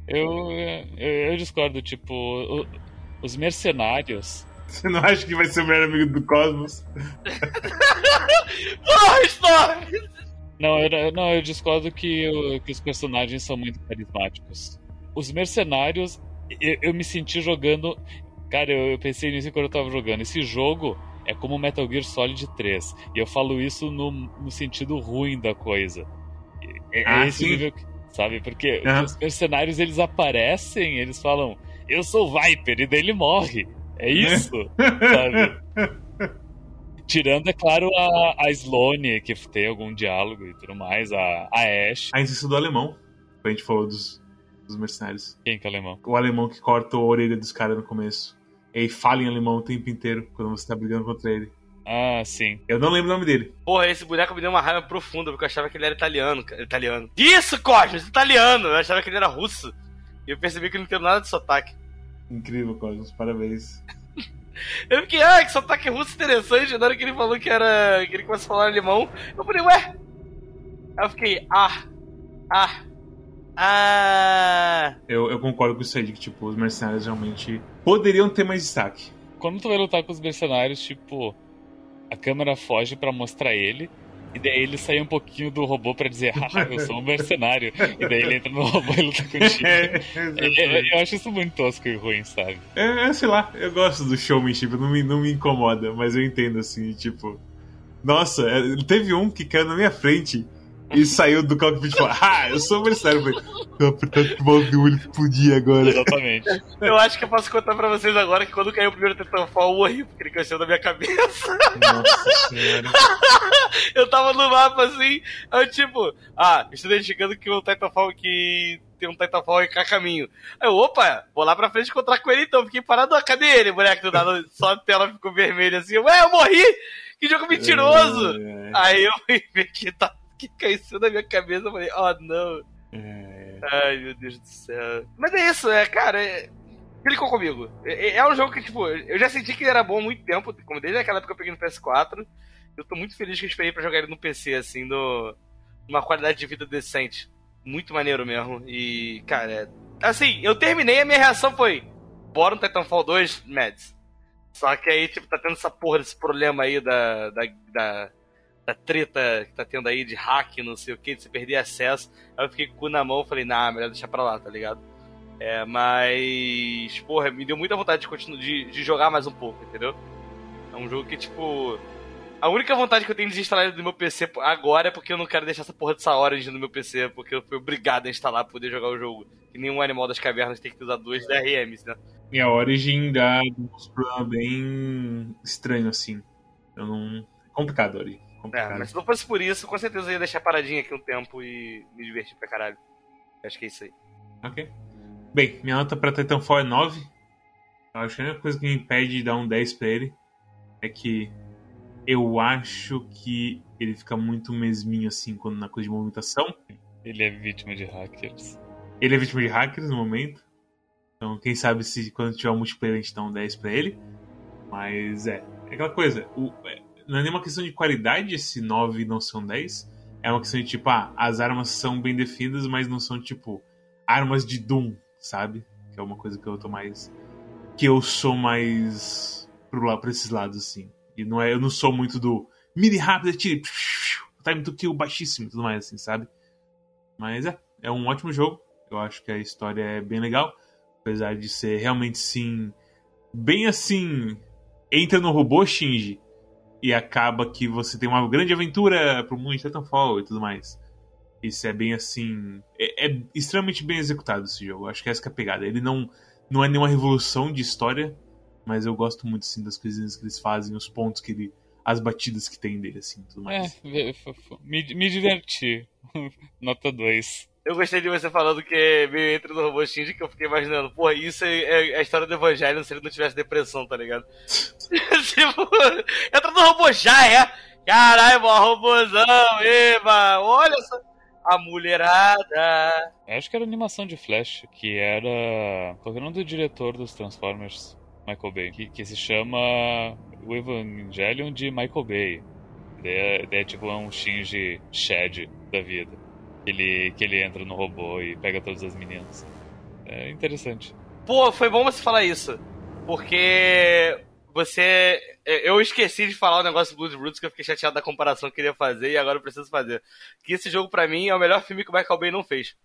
Eu, eu, eu discordo, tipo, os mercenários. Você não acha que vai ser o melhor amigo do Cosmos? (laughs) Não, eu, não, eu discordo que, o- que os personagens são muito carismáticos. Os mercenários, eu, eu me senti jogando. Cara, eu, eu pensei nisso quando eu tava jogando. Esse jogo é como Metal Gear Solid 3. E eu falo isso no, no sentido ruim da coisa. É, é Ah, esse sim. nível que- sabe? Porque Aham. os mercenários eles aparecem, eles falam, eu sou Viper, e daí ele morre. É isso, sabe? (laughs) Tirando, é claro, a, a Sloane, que tem algum diálogo e tudo mais, a, a Ash. A gente do alemão. A gente falou dos, dos mercenários. Quem que é alemão? O alemão que corta a orelha dos caras no começo. E aí fala em alemão o tempo inteiro quando você tá brigando contra ele. Ah, sim. Eu não lembro o nome dele. Porra, esse boneco me deu uma raiva profunda, porque eu achava que ele era italiano. cara. Italiano. Isso, Cosmos! Italiano! Eu achava que ele era russo. E eu percebi que ele não tem nada de sotaque. Incrível, Cosmos. Parabéns. (laughs) Eu fiquei, ah, que sotaque russo interessante. Na hora que ele falou que era. que ele começou a falar alemão, eu falei, ué? Aí eu fiquei, ah, ah, ah. Eu, eu concordo com isso aí, de que tipo, os mercenários realmente poderiam ter mais destaque. Quando tu vai lutar com os mercenários, tipo, a câmera foge pra mostrar ele. E daí ele sai um pouquinho do robô pra dizer, ah, eu sou um mercenário. E daí ele entra no robô e luta contigo. (laughs) É, Eu, eu acho isso muito tosco e ruim, sabe? É, é, sei lá, eu gosto do showmanship, não me, não me incomoda, mas eu entendo assim, tipo. Nossa, é, teve um que caiu na minha frente e saiu do cockpit e falou: Ah, eu sou mercenário. Eu falei: Tô apertando que o ele podia agora. Exatamente. Eu acho que eu posso contar pra vocês agora que quando caiu o primeiro Titanfall, eu morri, porque ele cresceu na minha cabeça. Nossa senhora. (laughs) Eu tava no mapa assim, eu tipo, ah, estou identificando que o Titanfall que tem um Titanfall em cada caminho. Aí eu, opa, vou lá pra frente encontrar com ele então. Fiquei parado, ah, cadê ele, moleque? Do nada, só a tela ficou vermelha assim. Ué, eu morri! Que jogo mentiroso! É, Aí eu fui ver que, tá, que caiu na minha cabeça. Eu falei, oh não. é, Ai, meu Deus do céu. Mas é isso, é, cara. É... clicou comigo. É, é, um jogo que, tipo, eu já senti que ele era bom há muito tempo, como desde aquela época que eu peguei no PS4. Eu tô muito feliz que eu esperei pra jogar ele no PC, assim, no, numa qualidade de vida decente. Muito maneiro mesmo. E, cara, é... assim, eu terminei a minha reação foi: bora no Titanfall 2, Mads. Só que aí, tipo, tá tendo essa porra desse problema aí da, da, da, da treta que tá tendo aí de hack, não sei o que, de você perder acesso. Aí eu fiquei com o cu na mão falei, nah, melhor deixar pra lá, tá ligado? É, mas, porra, me deu muita vontade de, continuar, de, de jogar mais um pouco, entendeu? É um jogo que, tipo, a única vontade que eu tenho de instalar no meu PC agora é porque eu não quero deixar essa porra dessa Origin no meu PC, porque eu fui obrigado a instalar pra poder jogar o jogo. Que nenhum animal das cavernas tem que usar duas DRMs, né? E a Origin dá uns problemas bem estranho, assim. Eu não. Complicado, Origin. Complicado. É, mas se não fosse por isso, com certeza eu ia deixar paradinha aqui um tempo e me divertir pra caralho. Acho que é isso aí. Ok. Bem, minha nota pra Titanfall é 9. Eu acho que a única coisa que me impede de dar um 10 pra ele é que eu acho que ele fica muito mesminho assim quando na coisa de movimentação. Ele é vítima de hackers. Ele é vítima de hackers no momento. Então, quem sabe se quando tiver um multiplayer a gente dá um 10 pra ele. Mas é, é aquela coisa. O, é, não é nenhuma questão de qualidade esse 9 não são 10. É uma questão de tipo, ah, as armas são bem definidas, mas não são tipo armas de Doom, sabe? Que é uma coisa que eu tô mais. Que eu sou mais pro lá, pra esses lados, assim. E não é, eu não sou muito do mini rápido, tiro, time to kill baixíssimo e tudo mais, assim, sabe? Mas é, é um ótimo jogo. Eu acho que a história é bem legal. Apesar de ser realmente sim. Bem assim. Entra no robô Shinji. E acaba que você tem uma grande aventura pro mundo de Titanfall e tudo mais. Isso é bem assim. É, é extremamente bem executado esse jogo. Acho que essa é a pegada. Ele não, não é nenhuma revolução de história mas eu gosto muito assim das coisinhas que eles fazem, os pontos que ele. as batidas que tem dele, assim, tudo mais. É, me, me diverti. (laughs) Nota 2. Eu gostei de você falando que é meio entre do robô Shinji, que eu fiquei imaginando, porra, isso é, é a história do Evangelho se ele não tivesse depressão, tá ligado? (laughs) tipo, entra no robô já, é? Caralho, mó robôzão, eba, olha só. A mulherada. Acho que era animação de Flash, que era. Qual é o nome do diretor dos Transformers? Michael Bay, que, que se chama O Evangelion de Michael Bay. Ideia tipo é um Shinji Shed da vida. Que ele, que ele entra no robô e pega todas as meninas. É interessante. Pô, foi bom você falar isso. Porque você. É, eu esqueci de falar o negócio do Blood Roots, que eu fiquei chateado da comparação que eu queria fazer e agora eu preciso fazer. Que esse jogo, para mim, é o melhor filme que o Michael Bay não fez.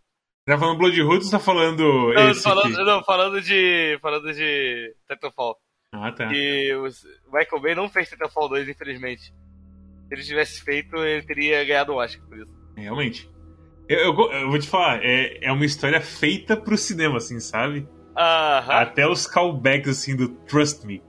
Tá falando Bloodhood ou tá falando não, esse falando, aqui? não, falando de. Falando de Titanfall. Ah, tá. E o Michael Bay não fez Titanfall 2, infelizmente. Se ele tivesse feito, ele teria ganhado o Oscar por isso. Realmente. Eu, eu, eu, vou te falar, é, é uma história feita pro cinema, assim, sabe? Uh -huh. Até os callbacks, assim, do Trust Me.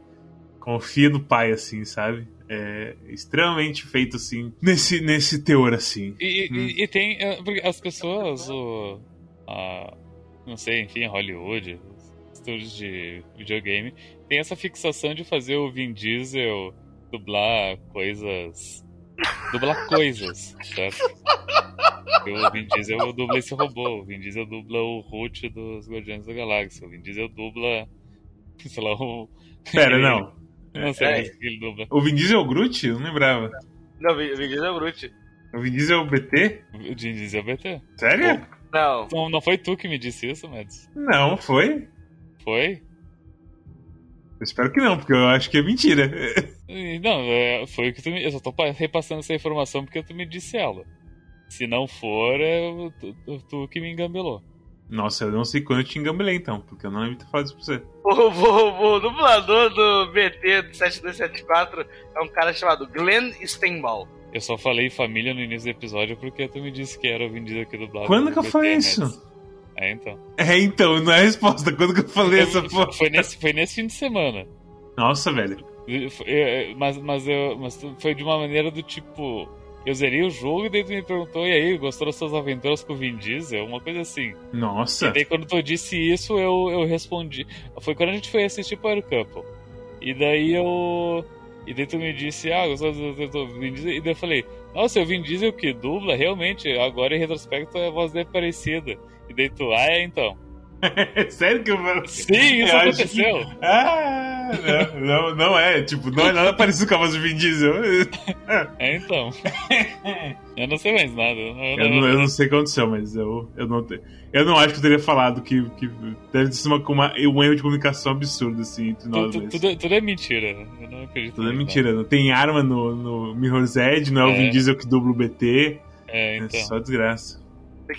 Confia no pai, assim, sabe? É extremamente feito, assim, nesse, nesse teor, assim. E, hum. e, e tem. É, as pessoas. O a, não sei, enfim, Hollywood, estúdios de videogame, tem essa fixação de fazer o Vin Diesel dublar coisas. Dublar coisas, certo? o Vin Diesel dubla esse robô, o Vin Diesel dubla o Root dos Guardiões da Galáxia, o Vin Diesel dubla. (laughs) sei lá, o. Pera, não. (laughs) Não sei é, mais o que ele dubla. O Vin Diesel é o Groot? Eu não lembrava. Não, o Vin Diesel é o Groot. O Vin Diesel é o BT? O Vin Diesel é o BT. Sério? Pô. Não. Não, não foi tu que me disse isso, Mads? Não, foi? Foi? Eu espero que não, porque eu acho que é mentira. Não, é, foi o que tu me. Eu só tô repassando essa informação porque tu me disse ela. Se não for, é tu, tu que me engambelou. Nossa, eu não sei quando eu te engambelei então, porque eu não lembro de ter falado isso pra você. (laughs) O, o, o dublador do BT 7274 é um cara chamado Glenn Steinball. Eu só falei família no início do episódio porque tu me disse que era o vendido aqui do Blado. Quando que eu falei isso? É, então. É, então, não é a resposta. Quando que eu falei eu, essa porra? Foi nesse, foi nesse fim de semana. Nossa, velho. Mas, mas, eu, mas foi de uma maneira do tipo. Eu zerei o jogo e daí tu me perguntou, e aí, gostou das suas aventuras com o Vin Diesel? Uma coisa assim. Nossa. E daí quando tu disse isso, eu, eu respondi. Foi quando a gente foi assistir Power Couple. E daí eu. E daí tu me disse, ah, gostou do, Vin Diesel? E daí eu falei, nossa, o Vin Diesel que dubla, realmente, agora em retrospecto a voz dele é parecida. E daí tu, ah, é então. (laughs) Sério que eu? Sim, isso Eu aconteceu. que- Ah, não, não, não é. Tipo, não é nada parecido com a voz do Vin Diesel. É, então. Eu não sei mais nada. Eu, Eu não, eu não sei o que aconteceu, mas eu, eu, não, eu não acho que eu teria falado que, que deve ser uma, uma, um erro de comunicação absurdo, assim, entre nós. Tu- tu- tudo, é- tudo é mentira. Eu não acredito. tudo é mentira. Não tem arma no, no Mirror's Edge, não é, o É. Vin Diesel que dubla o BT. não. É, É então. só desgraça.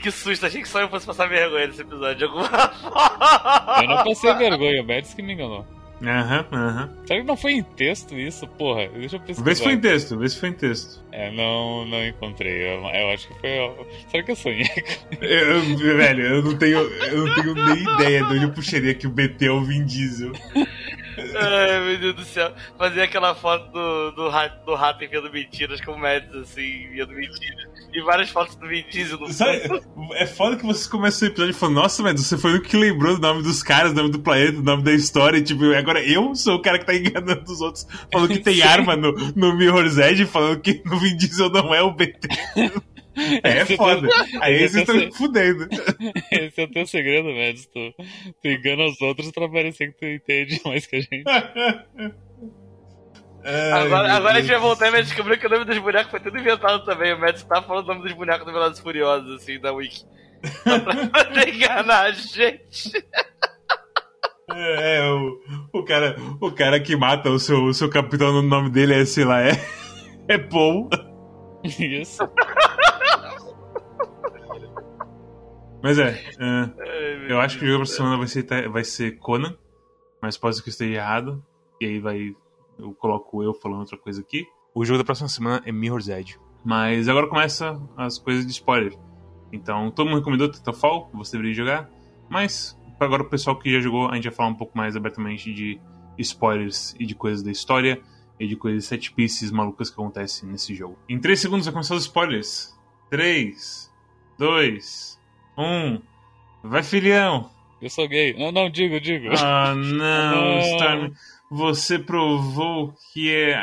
Que susto, achei que só eu fosse passar vergonha nesse episódio de alguma (laughs) forma. Eu não passei vergonha, o Mads que me enganou. Aham, aham. Será que não foi em texto isso? Porra, deixa eu pesquisar. Vê se foi em texto, vê se foi em texto. É, não, não encontrei. Eu, eu acho que foi. Será que eu sonhei? (laughs) Eu- velho, eu não tenho, eu não tenho nem ideia de onde eu puxaria que o BT é o Vin Diesel. Ai, meu Deus do céu. Fazer aquela foto do, do, rato, do rato enviando mentiras com o Mads, assim, enviando mentiras. E várias fotos do Vin Diesel no Sabe, é foda que vocês começam o episódio falando, nossa, mas você foi o que lembrou do nome dos caras, do nome do planeta, do nome da história, e, tipo, agora eu sou o cara que tá enganando os outros, falando que tem (laughs) arma no, no Mirror's Edge, falando que no Vin Diesel não é o BT. É foda. Aí você vocês estão tá- me fudendo. (laughs) Esse é o teu segredo, Mads. Tu, tu engana os outros pra parecer que tu entende mais que a gente. (laughs) Ai, Agora, agora a gente vai voltar e vai descobrir que o nome dos bonecos foi tudo inventado também. O Mads tá falando o nome dos bonecos do Velozes e Furiosos, assim, da Wiki. (laughs) Só pra enganar a gente. É, é, o, o, cara, o cara que mata o seu, o seu capitão, no nome dele é, sei lá, é, é Paul. Isso. Mas é, meu eu acho que o jogo céu. semana vai ser, vai ser Conan, mas pode ser que eu esteja errado. E aí vai. Eu coloco eu falando outra coisa aqui. O jogo da próxima semana é Mirror's Edge. Mas agora começa as coisas de spoiler. Então, todo mundo recomendou Titanfall, você deveria jogar. Mas, para agora o pessoal que já jogou, a gente vai falar um pouco mais abertamente de spoilers e de coisas da história e de coisas set pieces malucas que acontecem nesse jogo. Em 3 segundos vai começar os spoilers. 3, 2, 1. Vai, filhão! Eu sou gay. Não, não, digo, digo. Ah, não, (laughs) Não. Storm. Você provou que é-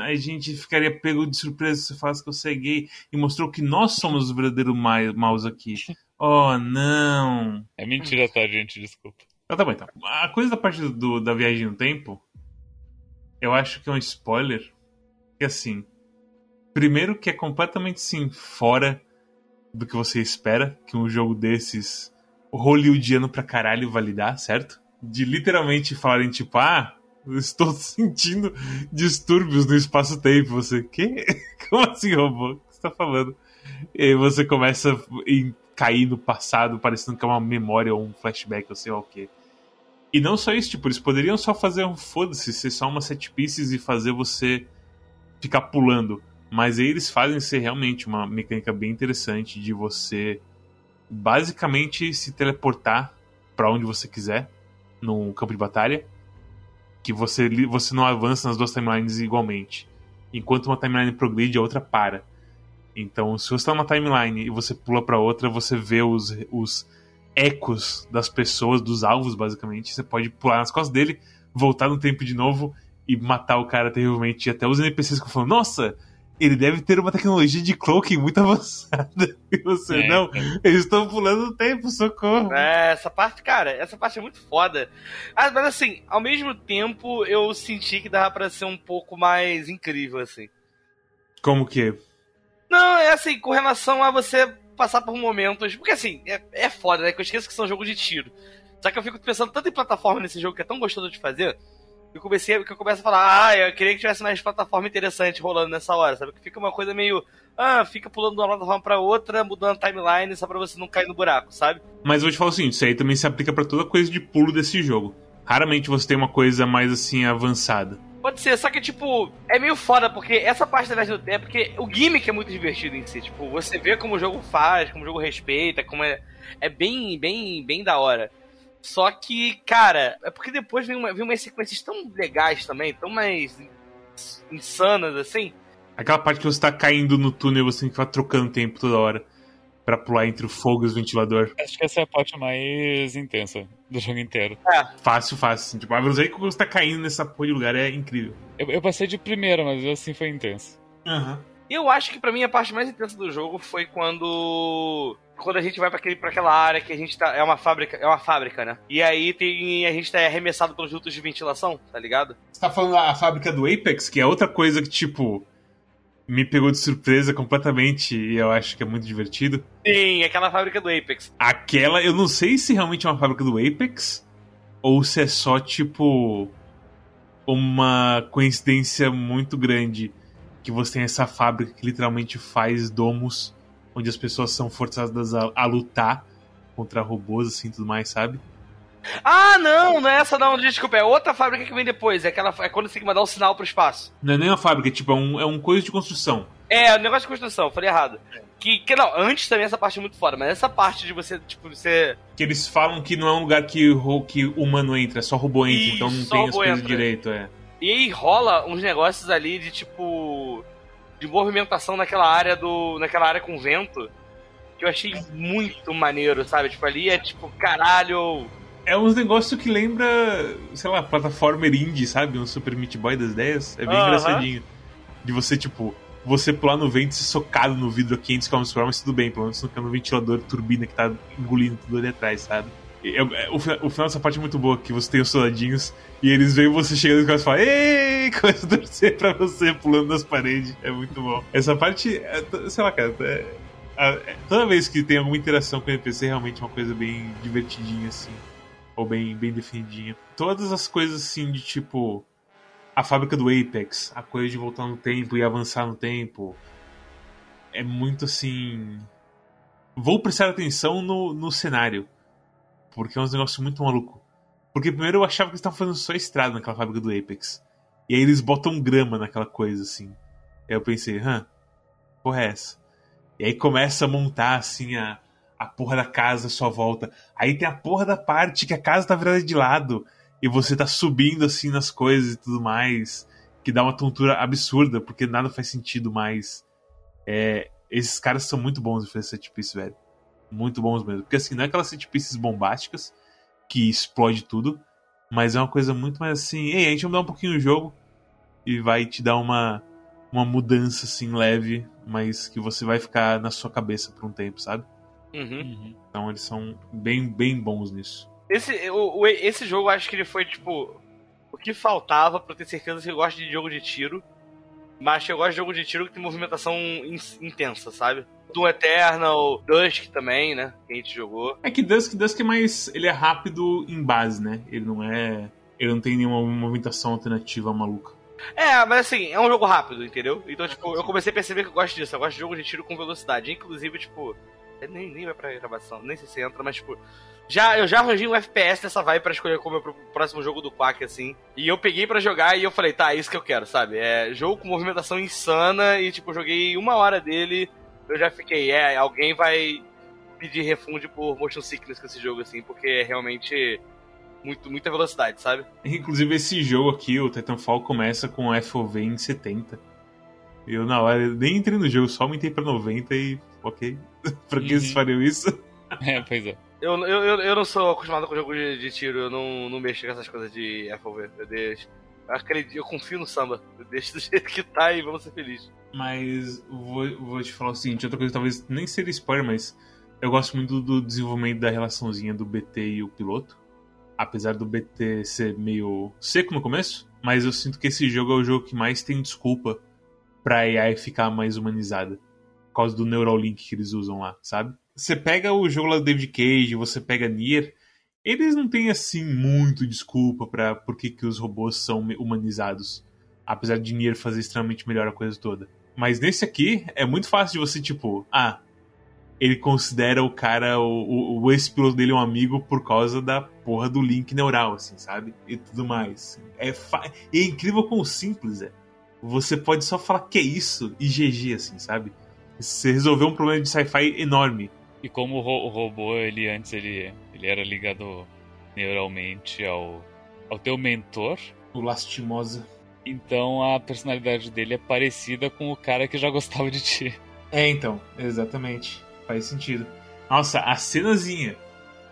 a gente ficaria pego de surpresa se você falasse que você é gay e mostrou que nós somos os verdadeiros ma- maus aqui. (laughs) Oh, não. É mentira, tá, gente? Desculpa. Ah, tá bom, então. A coisa da parte do, da viagem no tempo, eu acho que é um spoiler. Que assim, primeiro que é completamente sim fora do que você espera que um jogo desses hollywoodiano pra caralho validar, certo? De literalmente falarem tipo, ah, eu estou (laughs) sentindo distúrbios no espaço-tempo. Você, quê? (laughs) Como assim, robô? O que você tá falando? E aí você começa a cair no passado, parecendo que é uma memória ou um flashback, ou sei lá o quê. E não só isso, tipo, eles poderiam só fazer um foda-se, ser só uma set pieces e fazer você ficar pulando. Mas eles fazem ser realmente uma mecânica bem interessante de você basicamente se teleportar para onde você quiser no campo de batalha. Que você, você não avança nas duas timelines igualmente. Enquanto uma timeline progride, a outra para. Então, se você está numa timeline e você pula para outra, você vê os, os ecos das pessoas, dos alvos, basicamente. Você pode pular nas costas dele, voltar no tempo de novo e matar o cara terrivelmente. E até os NPCs que falam, nossa, ele deve ter uma tecnologia de cloaking muito (laughs) avançada. E você, É, não, então. eles estão pulando o tempo, socorro. É, essa parte, cara, essa parte é muito foda. Ah, mas assim, ao mesmo tempo eu senti que dava pra ser um pouco mais incrível, assim. Como que? Não, é assim, com relação a você passar por momentos. Porque assim, é, é foda, né? Que eu esqueço que são jogos de tiro. Só que eu fico pensando tanto em plataforma nesse jogo que é tão gostoso de fazer. Eu comecei, que eu começo a falar, ah, eu queria que tivesse mais plataforma interessante rolando nessa hora, sabe? Que fica uma coisa meio. Ah, fica pulando de uma plataforma pra outra, mudando a timeline só pra você não cair no buraco, sabe? Mas eu vou te falar o seguinte, isso aí também se aplica pra toda coisa de pulo desse jogo. Raramente você tem uma coisa mais assim avançada. Pode ser, só que, tipo, é meio foda, porque essa parte da viagem do tempo, porque o gimmick é muito divertido em si. Tipo, você vê como o jogo faz, como o jogo respeita, como é. É bem, bem, bem da hora. Só que, cara, é porque depois vem, uma, vem umas sequências tão legais também, tão mais insanas assim. Aquela parte que você tá caindo no túnel e você tem que ficar trocando tempo toda hora pra pular entre o fogo e os ventilador. Acho que essa é a parte mais intensa do jogo inteiro. Fácil, fácil. Assim. Tipo, a velocidade que você tá caindo nessa porra de lugar é incrível. Eu, eu passei de primeira, mas assim foi intenso. Aham. E eu acho que pra mim a parte mais intensa do jogo foi quando. Quando a gente vai pra aquela área que a gente tá. É uma fábrica, é uma fábrica, né? E aí tem, a gente tá arremessado pelos dutos de ventilação, tá ligado? Você tá falando a fábrica do Apex, que é outra coisa que, tipo, me pegou de surpresa completamente e eu acho que é muito divertido. Sim, aquela fábrica do Apex. Aquela, eu não sei se realmente é uma fábrica do Apex ou se é só, tipo, uma coincidência muito grande que você tem essa fábrica que literalmente faz domos onde as pessoas são forçadas a, a lutar contra robôs, assim, tudo mais, sabe? Ah, não, não é essa não, desculpa, é outra fábrica que vem depois, é, aquela, é quando você tem que mandar um sinal pro espaço. Não é nem uma fábrica, é tipo, é um, é um coisa de construção. É, é um negócio de construção, falei errado. Que, que não, antes também essa parte é muito fora, mas essa parte de você, tipo, você. Que eles falam que não é um lugar que, que humano entra, é só robô entra, Isso, então não tem as coisas entra. direito, é. E aí rola uns negócios ali de tipo. De movimentação naquela área do. naquela área com vento. Que eu achei muito maneiro, sabe? Tipo, ali é tipo, caralho. É uns negócios que lembra, sei lá, plataformer indie, sabe? Um Super Meat Boy das ideias. É bem Aham. engraçadinho. De você, tipo, você pular no vento e ser socado no vidro a 500 km por hora, mas tudo bem, pelo menos não fica no ventilador, turbina que tá engolindo tudo ali atrás, sabe? E é- é- o, o final dessa parte é muito boa, que você tem os soldadinhos e eles veem você chegando e começam a falar Ei! (laughs) Começa a torcer pra você pulando nas paredes. É muito bom. Essa parte, é sei lá, cara, é- é- toda vez que tem alguma interação com o NPC, realmente é uma coisa bem divertidinha, assim ou bem, bem definidinha. Todas as coisas assim de tipo a fábrica do Apex, a coisa de voltar no tempo e avançar no tempo, é muito assim. Vou prestar atenção no, no cenário, porque é um negócio muito maluco. Porque primeiro eu achava que eles estavam fazendo só estrada naquela fábrica do Apex. E aí eles botam grama naquela coisa assim. Aí eu pensei, hã, porra é essa? E aí começa a montar assim a, a porra da casa à sua volta. Aí tem a porra da parte que a casa tá virada de lado e você tá subindo assim nas coisas e tudo mais, que dá uma tontura absurda, porque nada faz sentido mais. É, esses caras são muito bons em fazer set piece, velho. Muito bons mesmo. Porque assim, não é aquelas set pieces bombásticas que explode tudo, mas é uma coisa muito mais assim, ei, a gente vai mudar um pouquinho o jogo e vai te dar uma uma mudança assim leve, mas que você vai ficar na sua cabeça por um tempo, sabe? Uhum. Uhum. Então eles são bem, bem bons nisso. Esse, o, o- esse jogo eu acho que ele foi tipo. O que faltava pra eu ter certeza que eu gosto de jogo de tiro. Mas que eu gosto de jogo de tiro que tem movimentação in- intensa, sabe? Doom Eternal, Dusk também, né? Que a gente jogou. É que Dusk, Dusk é mais. Ele é rápido em base, né? Ele não é. Ele não tem nenhuma movimentação alternativa maluca. É, mas assim, é um jogo rápido, entendeu? Então, tipo, eu comecei a perceber que eu gosto disso. Eu gosto de jogo de tiro com velocidade. Inclusive, tipo, nem, nem vai pra gravação, nem sei se entra, mas, tipo, já, eu já arranjei um FPS dessa vibe pra escolher como meu próximo jogo do Quack, assim. E eu peguei pra jogar e eu falei, tá, é isso que eu quero, sabe? É jogo com movimentação insana e, tipo, joguei uma hora dele. Eu já fiquei, é, alguém vai pedir refund por motion sickness com esse jogo, assim, porque é realmente muito, muita velocidade, sabe? Inclusive, esse jogo aqui, o Titanfall, começa com FOV em 70. Eu, na hora, nem entrei no jogo, só aumentei pra 90 e. Ok. (laughs) pra que Uhum. vocês fariam isso? (laughs) É, pois é. Eu, eu, eu, não sou acostumado com jogo de, de tiro, eu não, não mexo com essas coisas de FOV. Eu deixo. Acredito, eu confio no samba. Eu deixo do (laughs) jeito que tá e vamos ser felizes. Mas vou, vou te falar o seguinte: outra coisa, talvez nem seria spoiler, mas eu gosto muito do desenvolvimento da relaçãozinha do BT e o piloto. Apesar do BT ser meio seco no começo, mas eu sinto que esse jogo é o jogo que mais tem desculpa pra AI ficar mais humanizada. Por causa do Neuralink que eles usam lá, sabe? Você pega o jogo lá do David Cage, você pega Nier, eles não têm assim muito desculpa pra por que, que os robôs são humanizados. Apesar de Nier fazer extremamente melhor a coisa toda. Mas nesse aqui, é muito fácil de você, tipo, ah, ele considera o cara, o, o, o ex-piloto dele um amigo por causa da porra do link neural, assim, sabe? E tudo mais. É, é incrível como simples é. Você pode só falar que é isso e GG, assim, sabe? Você resolveu um problema de sci-fi enorme. E como o, ro- o robô, ele antes ele, ele era ligado neuralmente ao, ao teu mentor, O Lastimosa. então a personalidade dele é parecida com o cara que já gostava de ti. É, então, exatamente. Faz sentido. Nossa, a cenazinha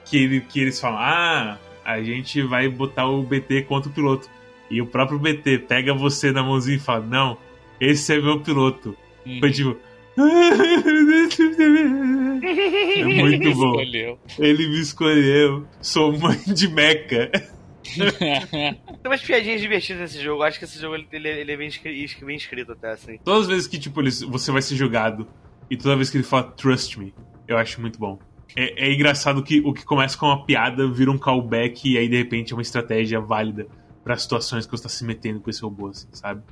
que, ele, que eles falam: ah, a gente vai botar o BT contra o piloto. E o próprio BT pega você na mãozinha e fala: não, esse é meu piloto. Hum. Foi tipo. (laughs) (laughs) É muito Me bom. Escolheu. Ele me escolheu. Sou mãe de Mecha. Tem umas piadinhas divertidas nesse jogo. Acho que esse jogo ele, ele- ele é bem, escri- bem escrito até, assim. Todas as vezes que, tipo, ele- você vai ser jogado e toda vez que ele fala trust me, eu acho muito bom. É, é engraçado que o que começa com uma piada vira um callback e aí de repente é uma estratégia válida para situações que você tá se metendo com esse robô, assim, sabe?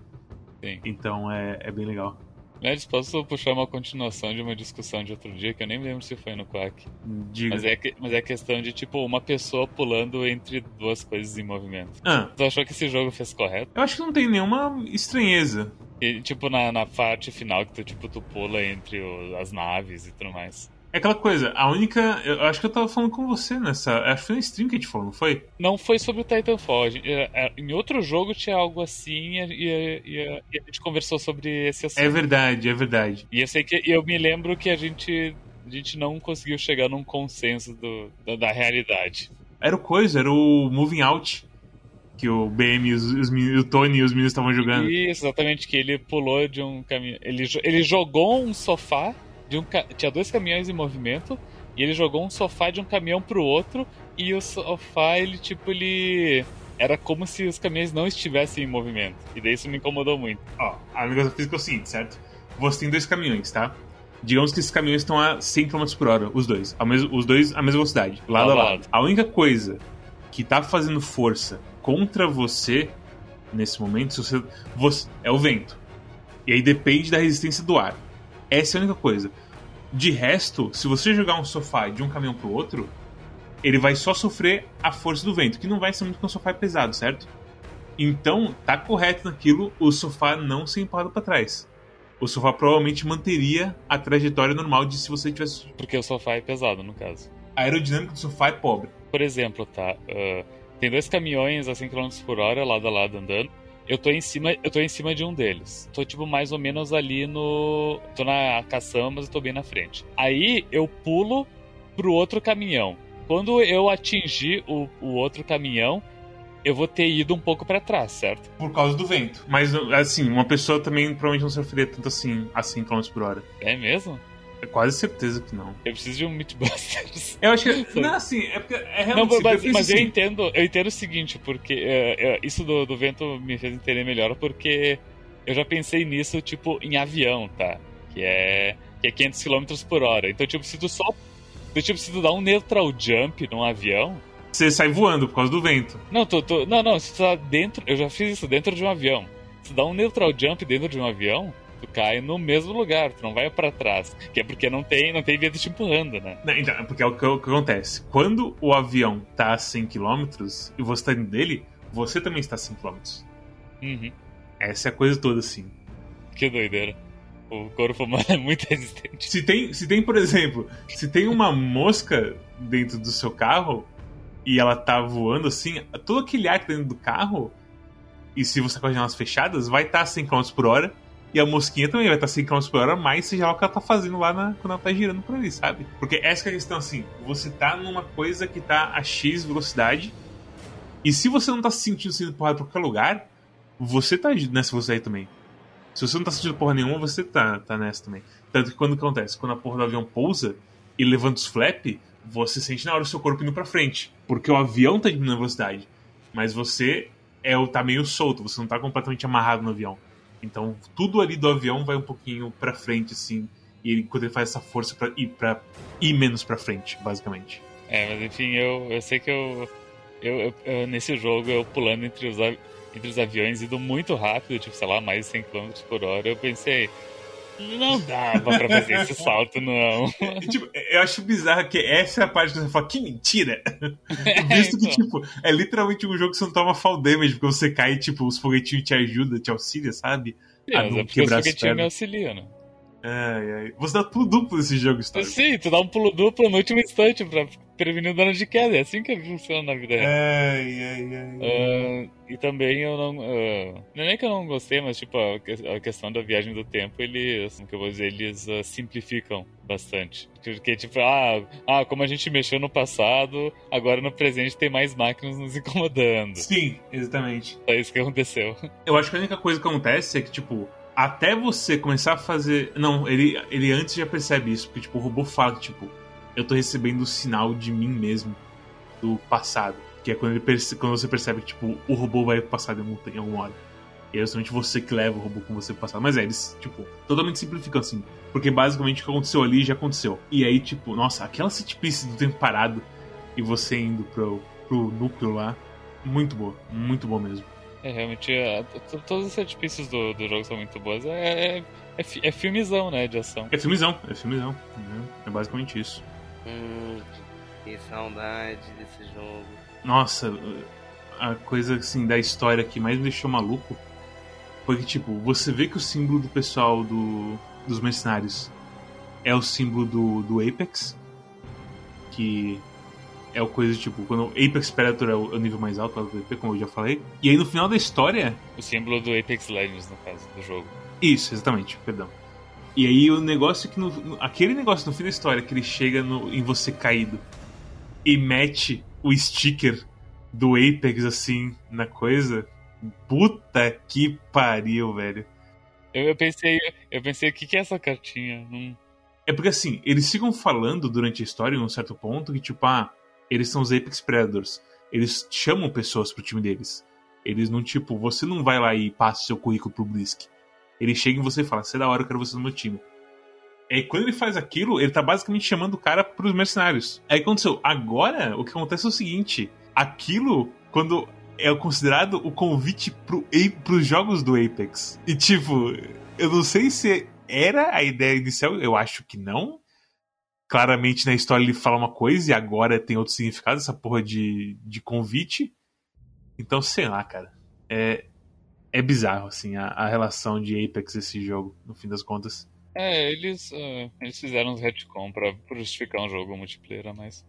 Sim. Então é, é bem legal. Mas posso puxar uma continuação de uma discussão de outro dia que eu nem lembro se foi no Quack. Diga. Mas é, que- mas é questão de, tipo, uma pessoa pulando entre duas coisas em movimento. Ah, Tu achou que esse jogo fez correto? eu acho que não tem nenhuma estranheza. E, tipo, na, na parte final que tu, tipo, tu pula entre o- as naves e tudo mais. É aquela coisa, a única. Eu acho que eu tava falando com você nessa. Acho que foi na stream que a gente falou, não foi? Não foi sobre o Titanfall. é, é, Em outro jogo tinha algo assim e, e- e- a gente conversou sobre esse assunto. É verdade, é verdade. E eu sei que eu me lembro que a gente, a gente não conseguiu chegar num consenso do, da, da realidade. Era o coisa, era o Moving Out. Que o BM os, os o Tony e os meninos estavam jogando. Isso, exatamente, que ele pulou de um caminhão. Ele, ele jogou um sofá de um Tinha dois caminhões em movimento. E ele jogou um sofá de um caminhão pro outro. E o sofá, ele, tipo, ele. Era como se os caminhões não estivessem em movimento. E daí isso me incomodou muito. Ó, a negócio física é o seguinte, certo? Você tem dois caminhões, tá? Digamos que esses caminhões estão a 100 km por hora, os dois. Ao mesmo, os dois à mesma velocidade, lado a Lado a lado. A única coisa que tá fazendo força contra você nesse momento você, você- é o vento. E aí depende da resistência do ar. Essa é a única coisa. De resto, se você jogar um sofá de um caminhão pro outro, ele vai só sofrer a força do vento, que não vai ser muito porque o sofá pesado, certo? Então, tá correto naquilo o sofá não ser empurrado para trás. O sofá provavelmente manteria a trajetória normal de se você tivesse. Porque o sofá é pesado, no caso. A aerodinâmica do sofá é pobre. Por exemplo, tá? ah, tem dois caminhões a 100 km por hora, lado a lado andando. Eu tô em cima, eu tô em cima de um deles. Tô tipo mais ou menos ali no, tô na caçamba, mas eu tô bem na frente. Aí eu pulo pro outro caminhão. Quando eu atingir o, o outro caminhão, eu vou ter ido um pouco pra trás, certo? Por causa do vento. Mas, assim, uma pessoa também provavelmente não sofreria tanto assim a 100 km por hora. É mesmo? É quase certeza que não. Eu preciso de um Mythbusters. (laughs) Eu acho que. Não, assim, é porque é Não, realmente. mas, penso mas eu assim, entendo, eu entendo o seguinte, porque é, é, isso do, do vento me fez entender melhor, porque eu já pensei nisso, tipo, em avião, tá? Que é, que é 500 km por hora. Então, tipo, se tu só. Tipo, se tu dá um neutral jump num avião. Você sai voando por causa do vento. Não, tu, tu- não, não, se tu tá dentro. Eu já fiz isso dentro de um avião. Se tu dá um neutral jump dentro de um avião, tu cai no mesmo lugar, tu não vai pra trás. Que é porque não tem, não tem vento te empurrando, né? Não, Então, porque é o que, o que acontece. Quando o avião tá a 100 km e você tá dentro dele, você também está a 100 km. Uhum. Essa é a coisa toda, assim. Que doideira. O corpo humano (laughs) é muito resistente. Se tem, se tem, por exemplo, se tem uma mosca dentro do seu carro e ela tá voando assim, todo aquele ar que tá dentro do carro, e se você com as janelas fechadas, vai estar tá a 100 km por hora, e a mosquinha também vai estar tá a 100 km por hora, mais seja lá o que ela tá fazendo lá na, quando ela tá girando por ali, sabe? Porque essa é a questão assim, você tá numa coisa que tá a X velocidade, e se você não tá se sentindo sendo empurrado pra qualquer lugar, você tá nessa velocidade também. Se você não tá sentindo porra nenhuma, você tá, tá nessa também. Tanto que quando acontece? Quando a porra do avião pousa e levanta os flap, você sente na hora o seu corpo indo pra frente. Porque o avião tá diminuindo a velocidade. Mas você é tá meio solto, você não tá completamente amarrado no avião. Então tudo ali do avião vai um pouquinho pra frente, assim. E ele, quando ele faz essa força pra ir, pra ir menos pra frente, basicamente. É, mas enfim, eu, eu sei que eu, eu, eu- Nesse jogo, eu pulando entre os, entre os aviões, indo muito rápido, tipo, sei lá, mais de 100 km por hora, eu pensei. Não dava pra fazer esse salto, não. Tipo, eu acho bizarro que essa é a parte que você fala, que mentira! Visto que, então. tipo, é literalmente um jogo que você não toma fall damage, porque você cai e, tipo, os foguetinhos te ajudam, te auxiliam, sabe? Sim, mas não é porque os quebrar as foguetinhos me auxiliam, né? Ai, ai. Você dá tudo duplo nesse jogo, história. Sim, tu dá um pulo duplo no último instante pra prevenir o dano de queda. É assim que funciona na vida real. Ai, ai, ai. Ah, e também eu não. ah, não é nem que eu não gostei, mas tipo, a, a questão da viagem do tempo, eles. Que eu vou dizer? Eles ah, simplificam bastante. Porque, tipo, ah, ah, como a gente mexeu no passado, agora no presente tem mais máquinas nos incomodando. Sim, exatamente. É isso que aconteceu. (laughs) Eu acho que a única coisa que acontece é que, tipo, até você começar a fazer. Não, ele, ele antes já percebe isso, porque tipo, o robô fala tipo, eu tô recebendo o sinal de mim mesmo do passado. Que é quando, ele perce... quando você percebe que, tipo, o robô vai passar algum... em alguma hora. E é justamente você que leva o robô com você pro passado. Mas é, eles, tipo, totalmente simplificam assim. Porque basicamente o que aconteceu ali já aconteceu. E aí, tipo, nossa, aquela setpiece do tempo parado e você indo pro, pro núcleo lá, muito boa. Muito boa mesmo. É, realmente, é, todas as setpieces do, do jogo são muito boas. É, é, é, é, filmezão, né, de ação. É filmezão, é filmezão. É, é basicamente isso. Hum, que saudade desse jogo. Nossa, a coisa assim da história que mais me deixou maluco foi que, tipo, você vê que o símbolo do pessoal do, dos mercenários é o símbolo do, do Apex, que é o coisa tipo, quando o Apex Predator é o, é nível mais alto do VP, como eu já falei. E aí no final da história. O símbolo do Apex Legends, no caso, do jogo. Isso, exatamente, perdão. E aí o negócio que no, no, aquele negócio no fim da história que ele chega no, em você caído e mete o sticker do Apex assim na coisa. Puta que pariu, velho. Eu, eu pensei, eu pensei, o que, que é essa cartinha? Não... É porque assim, eles ficam falando durante a história, em um certo ponto, que tipo, ah, eles são os Apex Predators. Eles chamam pessoas pro time deles. Eles não, tipo, você não vai lá e passa o seu currículo pro Blisk. Ele chega em você e fala, você é da hora, eu quero você no meu time. E quando ele faz aquilo, ele tá basicamente chamando o cara pros mercenários. Aí aconteceu. Agora, o que acontece é o seguinte: aquilo, quando é considerado o convite pro, pros jogos do Apex. E tipo, eu não sei se era a ideia inicial, eu acho que não claramente na história ele fala uma coisa e agora tem outro significado, essa porra de, de convite. Então, sei lá, cara. É, é bizarro, assim, a, a relação de Apex esse jogo, no fim das contas. É, eles, uh, eles fizeram uns retcon pra justificar um jogo multiplayer, mas.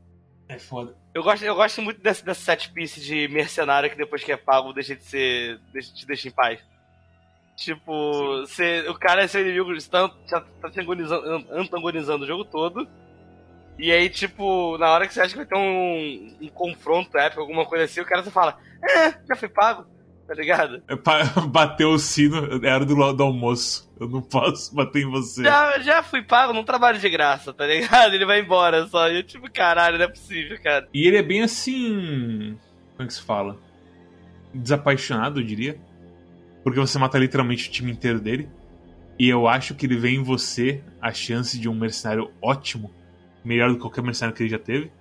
É foda. Eu gosto, eu gosto muito desse, desse set piece de mercenário que depois que é pago deixa de ser. Deixa, te deixa em paz. Tipo, você, o cara é seu inimigo, está, já tá te antagonizando, antagonizando o jogo todo. E aí, tipo, na hora que você acha que vai ter um, um confronto épico, alguma coisa assim, o cara só fala, é, já foi pago, tá ligado? É (laughs) Bateu o sino, era do, do almoço. Eu não posso (laughs) bater em você. Já, já fui pago, não trabalho de graça, tá ligado? Ele vai embora só. Eu, tipo, caralho, não é possível, cara. E ele é bem assim. Como é que se fala? Desapaixonado, eu diria. Porque você mata literalmente o time inteiro dele. E eu acho que ele vê em você a chance de um mercenário ótimo melhor do que qualquer mercenário que ele já teve.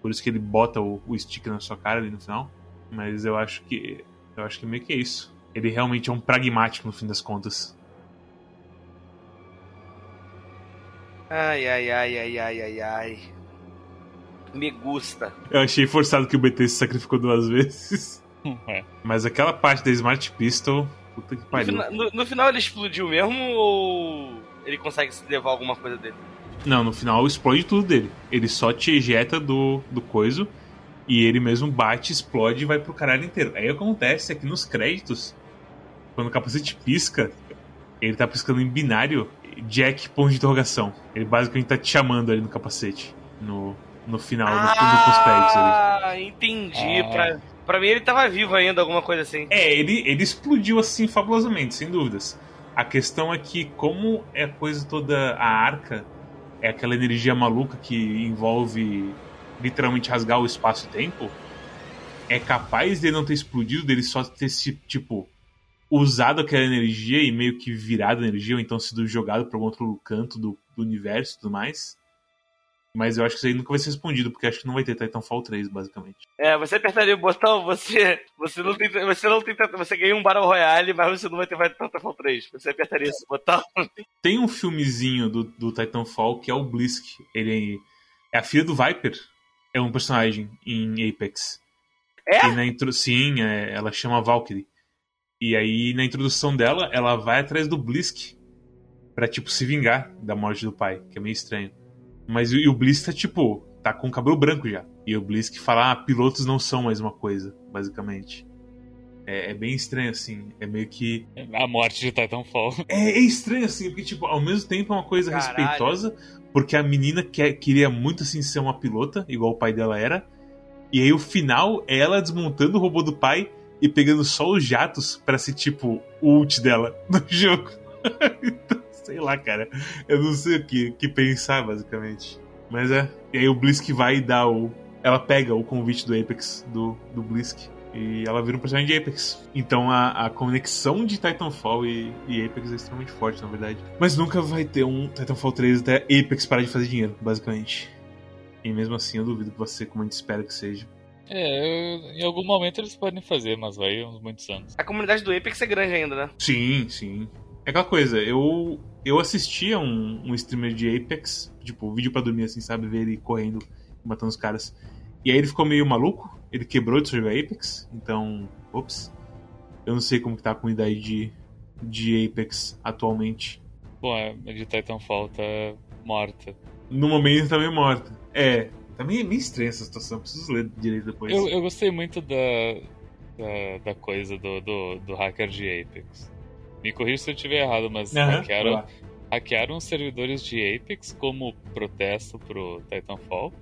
Por isso que ele bota o, o stick na sua cara ali no final. Mas eu acho que. Eu acho que meio que é isso. Ele realmente é um pragmático no fim das contas. Ai, ai, ai, ai, ai, ai, ai. Me gusta. Eu achei forçado que o BT se sacrificou duas vezes. (laughs) É. Mas aquela parte da Smart Pistol, puta que pariu. No, no, no final ele explodiu mesmo ou ele consegue levar alguma coisa dele? Não, no final explode tudo dele. Ele só te ejeta do, do coiso e ele mesmo bate, explode e vai pro caralho inteiro. Aí acontece aqui nos créditos, quando o capacete pisca, ele tá piscando em binário Jack ponto de interrogação. Ele basicamente tá te chamando ali no capacete. No, no final, ah, no, créditos ali. Ah, entendi. Ah. Pra, pra mim ele tava vivo ainda, alguma coisa assim. É, ele, ele explodiu assim fabulosamente, sem dúvidas. A questão é que, como é a coisa toda, a arca é aquela energia maluca que envolve literalmente rasgar o espaço e tempo, é capaz de não ter explodido, dele só ter se, tipo, usado aquela energia e meio que virado a energia, ou então sido jogado para um outro canto do, do universo e tudo mais. Mas eu acho que isso aí nunca vai ser respondido, porque acho que não vai ter Titanfall 3, basicamente. É, você apertaria o botão, você. Você não tem. Você não tem. Você ganha um Battle Royale, mas você não vai ter Titanfall 3. Você apertaria esse botão. (laughs) Tem um filmezinho do, do Titanfall que é o Blisk. Ele é a filha do Viper. É um personagem em Apex. É? E na intro... Sim, é, ela chama Valkyrie. E aí, na introdução dela, ela vai atrás do Blisk pra, tipo, se vingar da morte do pai, que é meio estranho. Mas e o Blisk tá tipo, tá com o cabelo branco já. E o Blisk fala, ah, pilotos não são mais uma coisa, basicamente. É, é, bem estranho, assim. É meio que. A morte de Titanfall. É, é estranho, assim, porque, tipo, ao mesmo tempo é uma coisa Caralho. respeitosa, porque a menina quer, queria muito, assim, ser uma pilota, igual o pai dela era. E aí o final é ela desmontando o robô do pai e pegando só os jatos para ser, tipo, o ult dela (laughs) no jogo. então, sei lá, cara. Eu não sei o que, que pensar, basicamente. Mas é. E aí o Blisk vai dá o. Ela pega o convite do Apex, do, do Blisk. E ela vira um personagem de Apex. Então a, a conexão de Titanfall e, e, Apex é extremamente forte, na verdade. Mas nunca vai ter um Titanfall 3 até Apex parar de fazer dinheiro, basicamente. E mesmo assim eu duvido que vai ser como a gente espera que seja. É, em algum momento eles podem fazer, mas vai uns muitos anos. A comunidade do Apex é grande ainda, né? Sim, sim. É aquela coisa, eu eu assistia um, um streamer de Apex, tipo, vídeo pra dormir assim, sabe? Ver ele correndo, matando os caras. E aí ele ficou meio maluco, ele quebrou de jogar Apex, então, ops. Eu não sei como que tá a comunidade de, de Apex atualmente. Bom, a de Titanfall tá morta. No momento tá meio morta. É, tá meio, meio estranha essa situação, preciso ler direito depois. Eu, eu gostei muito da, da, da coisa do, do, do, hacker de Apex. Me corrija se eu estiver errado, mas uhum, hackearam, hackearam os servidores de Apex como protesto pro Titanfall.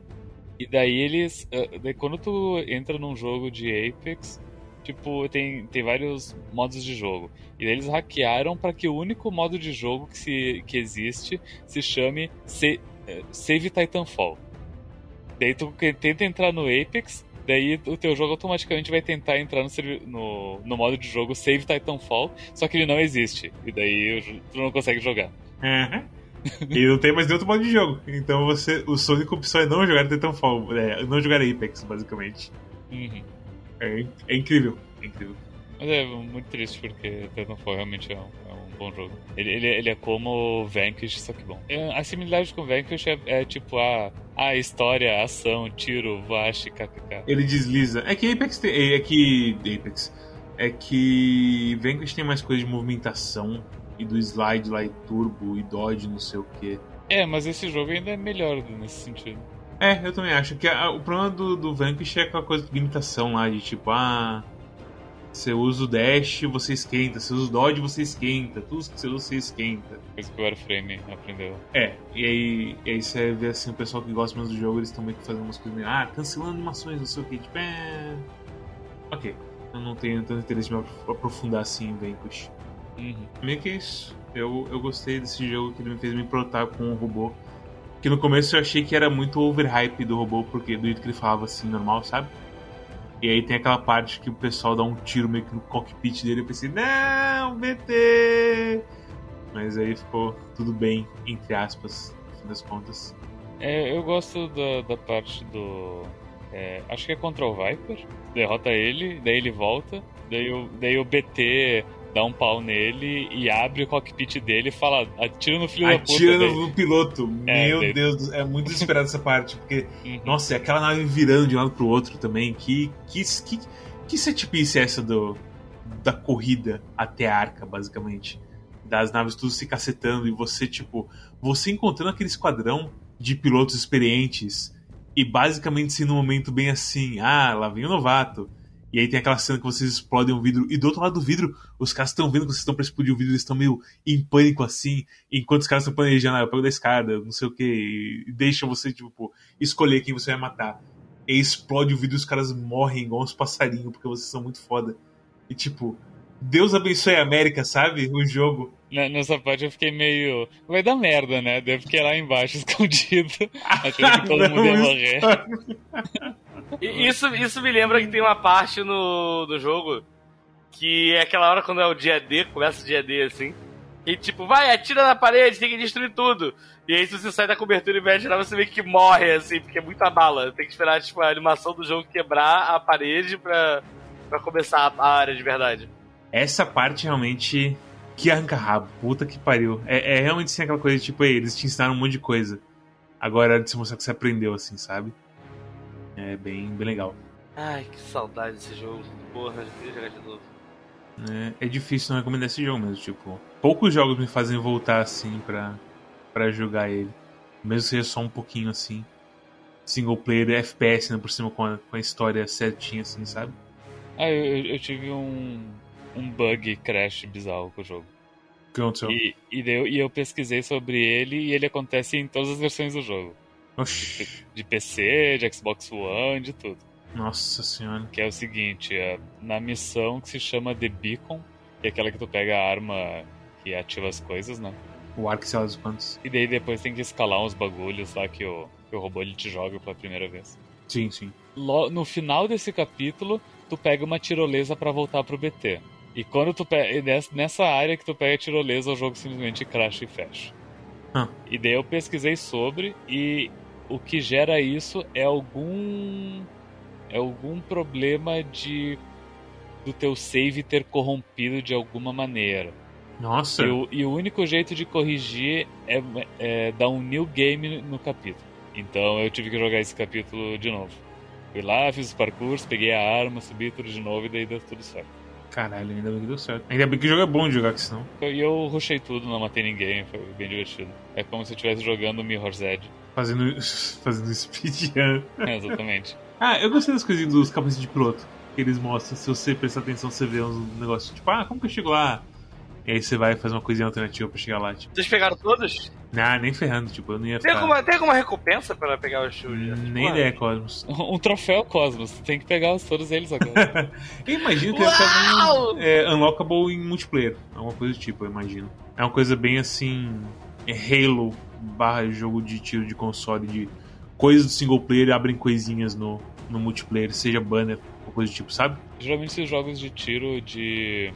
E daí eles. Eh, quando tu entra num jogo de Apex, tipo, tem, tem vários modos de jogo. E daí eles hackearam para que o único modo de jogo que, se, que existe se chame eh, Save Titanfall. Daí tu tenta entrar no Apex, daí o teu jogo automaticamente vai tentar entrar no, no, no modo de jogo Save Titanfall, só que ele não existe. E daí tu não consegue jogar. Uhum e não tem mais nenhum outro modo de jogo. Então você, o sua única opção é não jogar Titanfall, é, não jogar Apex, basicamente. Uhum. É, é, incrível, é incrível. Mas é muito triste porque Titanfall realmente é um, é um bom jogo. Ele, ele, ele, é como Vanquish, só que bom. É, a similaridade com Vanquish é, é tipo a, a história, a ação, tiro, vache, kkk. Ele desliza. É que Apex tem, é que Apex é que Vanquish tem mais coisa de movimentação e do slide lá e turbo e dodge, não sei o que. É, mas esse jogo ainda é melhor nesse sentido. É, eu também acho que a, o problema do, do Vanquish é aquela coisa de limitação lá, de tipo, ah, você usa o dash, você esquenta, você usa o dodge, você esquenta, tudo que você usa, você esquenta. Coisa que o Warframe aprendeu. É, e aí, e aí você vê assim, o pessoal que gosta mais do jogo, eles estão meio que fazendo umas coisas meio, ah, cancelando animações, não sei o que, tipo, é... Ok, eu não tenho tanto interesse de me aprofundar assim em Vanquish. Uhum. Meio que isso. Eu, eu gostei desse jogo que ele me fez me protar com o robô. Que no começo eu achei que era muito overhype do robô, porque do jeito que ele falava assim, normal, sabe? E aí tem aquela parte que o pessoal dá um tiro meio que no cockpit dele. Eu pensei, não, BT! Mas aí ficou tudo bem, entre aspas, no fim das contas. É, eu gosto da, da parte do. É, acho que é contra o Viper. Derrota ele, daí ele volta. Daí o, daí o BT dá um pau nele e abre o cockpit dele e fala: atira no filho atira da puta. Atira no piloto. É, Meu Deus, é muito desesperado essa parte, porque, uhum. nossa, é aquela nave virando de um lado pro outro também. Que, que, que, que setipice é essa do, da corrida até a arca, basicamente? Das naves tudo se cacetando e você, tipo, você encontrando aquele esquadrão de pilotos experientes e basicamente sendo um momento bem assim: ah, lá vem o novato e aí tem aquela cena que vocês explodem um vidro, e do outro lado do vidro, os caras estão vendo que vocês estão pra explodir o vidro, eles estão meio em pânico assim, enquanto os caras estão planejando, ah, eu pego da escada, não sei o que, e deixa você, tipo, escolher quem você vai matar. E aí explode o vidro e os caras morrem igual uns passarinhos, porque vocês são muito foda. E tipo, Deus abençoe a América, sabe? O jogo. Nessa parte eu fiquei meio. Vai dar merda, né? Deve fiquei lá embaixo (laughs) escondido, (laughs) achando que todo mundo ia morrer. Isso, isso me lembra que tem uma parte no, do jogo que é aquela hora quando é o dia D, começa o dia D assim. E tipo, vai, atira na parede, tem que destruir tudo. E aí, se você sai da cobertura e vai atirar, você vê que morre, assim, porque é muita bala. Tem que esperar, tipo, a animação do jogo quebrar a parede pra, pra começar a área de verdade. Essa parte realmente. Que arranca rabo, puta que pariu. É, é realmente assim aquela coisa, tipo, eles te ensinaram um monte de coisa. Agora é de se mostrar que você aprendeu, assim, sabe? É bem, bem legal. Ai, que saudade desse jogo. Porra, eu queria jogar de novo. É, é difícil não recomendar esse jogo mesmo, tipo. Poucos jogos me fazem voltar assim pra, pra jogar ele. Mesmo que seja só um pouquinho assim. Single player, FPS, né, por cima com a, com a história certinha, assim, sabe? Ah, eu, eu tive um, um bug crash bizarro com o jogo. O que aconteceu? E, e, eu, e eu pesquisei sobre ele e ele acontece em todas as versões do jogo. Oxi. De PC, de Xbox One, de tudo. Nossa senhora. Que é o seguinte, é, na missão que se chama The Beacon, que é aquela que tu pega a arma e ativa as coisas, né? O arco lá dos quantos. E daí depois tem que escalar uns bagulhos lá que o, que o robô ele te joga pela primeira vez. Sim, sim. No final desse capítulo, tu pega uma tirolesa pra voltar pro BT. E quando tu pega. Nessa área que tu pega a tirolesa, o jogo simplesmente crasha e fecha. Ah. E daí eu pesquisei sobre e o que gera isso é algum. É algum problema de. do teu save ter corrompido de alguma maneira. Nossa. E o, e o único jeito de corrigir é, é dar um new game no capítulo. Então eu tive que jogar esse capítulo de novo. Fui lá, fiz os parkours, peguei a arma, subi tudo de novo e daí deu tudo certo. Caralho, ainda bem que deu certo. Ainda bem que o jogo é bom de jogar com senão. E eu rushei tudo, não matei ninguém, foi bem divertido. É como se eu estivesse jogando Mirror's Edge. Fazendo, (laughs) fazendo speedrun. É, exatamente. Ah, eu gostei das coisinhas dos capacetes de piloto. Que eles mostram, se você prestar atenção, você vê uns negócios tipo, ah, como que eu chego lá? E aí você vai fazer uma coisinha alternativa pra chegar lá, tipo. Vocês pegaram todos? Ah, nem ferrando, tipo, eu não ia Tem ficar. alguma, tem alguma recompensa pra pegar os shows? Nem ideia, Cosmos. (laughs) Um troféu Cosmos, tu tem que pegar os- todos eles agora. (laughs) Eu imagino que ter algum é, unlockable em multiplayer. Alguma coisa do tipo, eu imagino. É uma coisa bem assim. É Halo barra jogo de tiro de console de coisas do single player abrem coisinhas no, no multiplayer, seja banner ou coisa do tipo, sabe? Geralmente esses jogos de tiro de.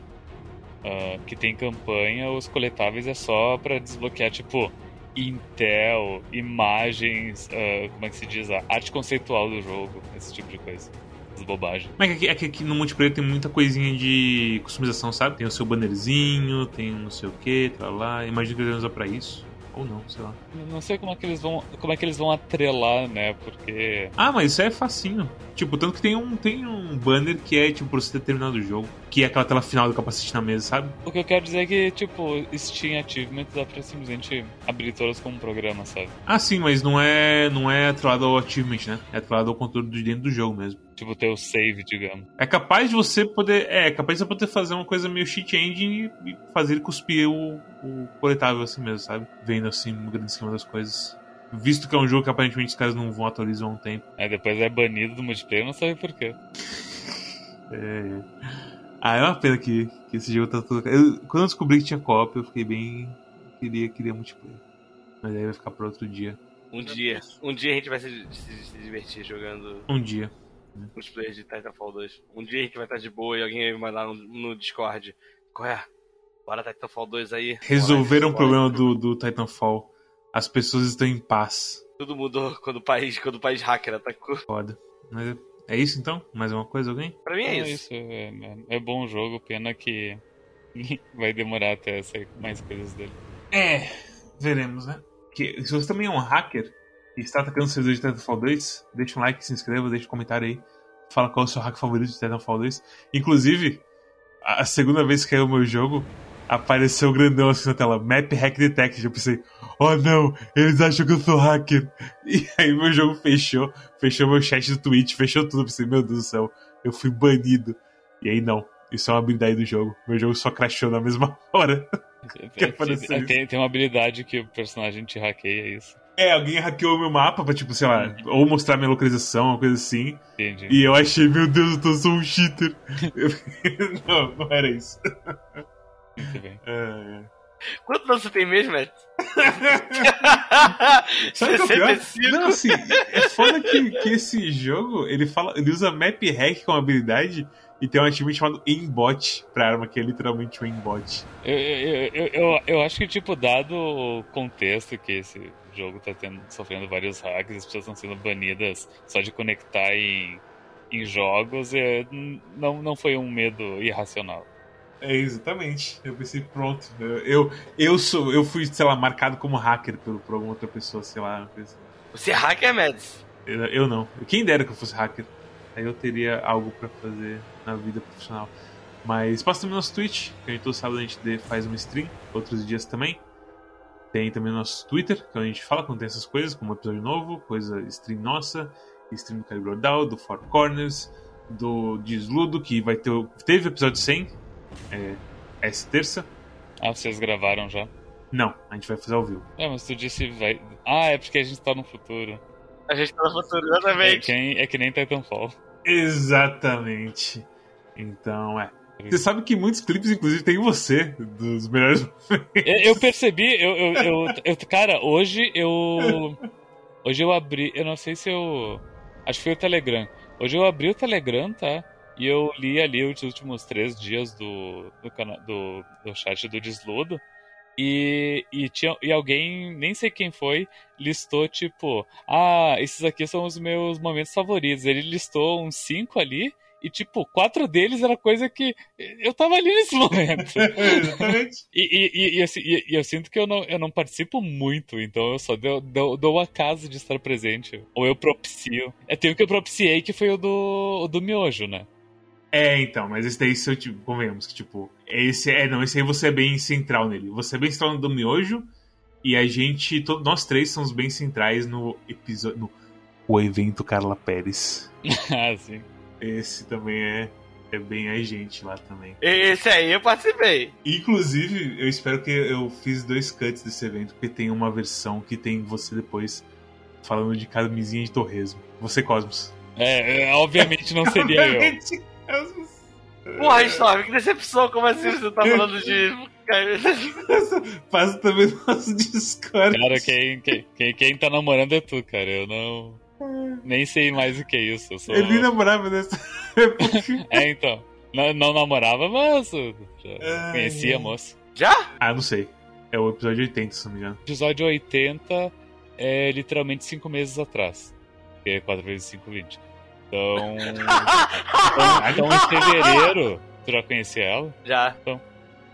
ah, que tem campanha, os coletáveis é só pra desbloquear, tipo, Intel, imagens, ah, como é que se diz? A arte conceitual do jogo, esse tipo de coisa. Essas bobagens. Mas é que, é que aqui no multiplayer tem muita coisinha de customização, sabe? Tem o seu bannerzinho, tem não sei o que, tá lá. Imagino que eles vão usar pra isso. Ou não, sei lá. Não sei como é que eles vão. Como é que eles vão atrelar, né? Porque. Ah, mas isso é facinho. Tipo, tanto que tem um, tem um banner que é, tipo, pra você ter terminado o jogo. Que é aquela tela final do capacete na mesa, sabe? O que eu quero dizer é que, tipo, Steam Achievement dá pra simplesmente abrir todas como um programa, sabe? Ah, sim, mas não é, não é atrelado ao achievement, né? É atrelado ao controle de dentro do jogo mesmo. Tipo, ter o save, digamos. É capaz de você poder. É, é capaz de você poder fazer uma coisa meio cheat engine e fazer ele cuspir o, o coletável assim mesmo, sabe? Vendo assim, no grande esquema das coisas. Visto que é um jogo que aparentemente os caras não vão atualizar há um tempo. Aí depois é banido do multiplayer, não sabe por quê. (laughs) É. Ah, é uma pena que, que esse jogo tá todo. Eu, quando eu descobri que tinha co-op, eu fiquei bem. Queria, queria multiplayer. Mas aí vai ficar pra outro dia. Um dia. Um dia a gente vai se, se- se divertir jogando Um dia. Multiplayer de Titanfall 2. Um dia a gente vai estar de boa e alguém vai mandar no, no Discord. Qual é? Bora Titanfall 2 aí. Resolveram o problema do, do Titanfall. As pessoas estão em paz. Tudo mudou quando o país, quando o país hacker atacou. Foda. Mas é- é isso então? Mais uma coisa, alguém? Pra mim é Então isso. É, é, é bom o jogo, pena que (laughs) vai demorar até sair mais coisas dele. É, veremos, né? Que, se você também é um hacker e está atacando o servidor de Titanfall 2, deixa um like, se inscreva, deixa um comentário aí. Fala qual é o seu hack favorito de Titanfall 2. Inclusive, a segunda vez que caiu o meu jogo, apareceu grandão assim na tela, Map Hack Detected. Eu pensei, oh não, eles acham que eu sou hacker. (laughs) E aí meu jogo fechou, fechou meu chat do Twitch, fechou tudo. Eu pensei, meu Deus do céu, eu fui banido. E aí não, isso é uma habilidade do jogo. Meu jogo só crashou na mesma (laughs) hora. Que apareceu É, tem, tem uma habilidade que o personagem te hackeia, é isso. É, alguém hackeou meu mapa pra, tipo, sei lá, ou mostrar minha localização, uma coisa assim. Entendi. E eu achei, meu Deus, eu tô- sou um cheater. (laughs) não, não era isso. Muito bem. É, Quanto anos você tem mesmo, Matt? (laughs) Sabe o que é pior? 65? Não, assim, é foda que, que esse jogo, ele fala, ele usa map hack como habilidade e tem um achievement chamado aimbot pra arma, que é literalmente um aimbot. Eu, eu, eu, eu, eu acho que, tipo, dado o contexto que esse jogo tá tendo, sofrendo vários hacks, as pessoas estão sendo banidas só de conectar em, em jogos, é, n- não, não foi um medo irracional. É, exatamente. Eu pensei, pronto. Eu, eu, eu sou, eu fui, sei lá, marcado como hacker por, por alguma outra pessoa, sei lá, assim. Você é hacker, Mads? Eu, eu não. Quem dera que eu fosse hacker. Aí eu teria algo pra fazer na vida profissional. Mas passa também no nosso Twitch, que a gente todo sábado a gente faz uma stream, outros dias também. Tem também o nosso Twitter, que a gente fala quando tem essas coisas, como episódio novo, coisa stream nossa, stream do Calibre Down, do Four Corners, do Desludo, que vai ter. o- Teve episódio 100, é, essa terça. Ah, vocês gravaram já? Não, a gente vai fazer ao vivo. É, mas tu disse vai. Ah, é porque a gente tá no futuro. A gente tá no futuro, É exatamente. que, nem- é que nem Titanfall. Exatamente. Então, é. Você sabe que muitos clipes, inclusive, tem você, dos melhores Eu, eu percebi, eu, eu, eu, eu- Cara, hoje eu. Hoje eu abri. Eu não sei se eu. Acho que foi o Telegram. Hoje eu abri o Telegram, tá? E eu li ali os últimos três dias do, do, cana- do, do chat do Desludo. E, e, tinha, e alguém, nem sei quem foi, listou tipo: Ah, esses aqui são os meus momentos favoritos. Ele listou uns cinco ali. E, tipo, quatro deles era coisa que eu tava ali nesse momento. (laughs) Exatamente. E, e, e, assim, e eu sinto que eu não, eu não participo muito, então eu só dou, dou, dou o acaso de estar presente. Ou eu propicio. É, tem o que eu propiciei, que foi o do, o do miojo, né? É, então, mas esse daí, se eu, tipo, convenhamos que, tipo, esse é, não, esse aí você é bem central nele. Você é bem central no do miojo, e a gente, to- nós três somos bem centrais no episódio, no o evento Carla Pérez. (laughs) ah, sim. Esse também é, é bem a gente lá também. Esse aí eu participei. Inclusive, eu espero que eu fiz dois cuts desse evento, porque tem uma versão que tem você depois falando de camisinha de torresmo. Você, Cosmos. É, é, obviamente não seria eu. Obviamente, Cosmos. Porra, Storm, que decepção, como assim você tá falando de. (laughs) Passa também no nosso Discord. Cara, quem, quem, quem, quem tá namorando é tu, cara. Eu não. Nem sei mais o que é isso. Eu sou... Ele namorava nessa (laughs) época. É, então. Não, não namorava, mas eu já Ai. conhecia a moça. Já? Ah, não sei. É o episódio 80, se não me engano. Episódio 80 é literalmente 5 meses atrás. Que é 4 vezes 5, 20. Então. (laughs) então, então em fevereiro. Tu já conhecia ela? Já.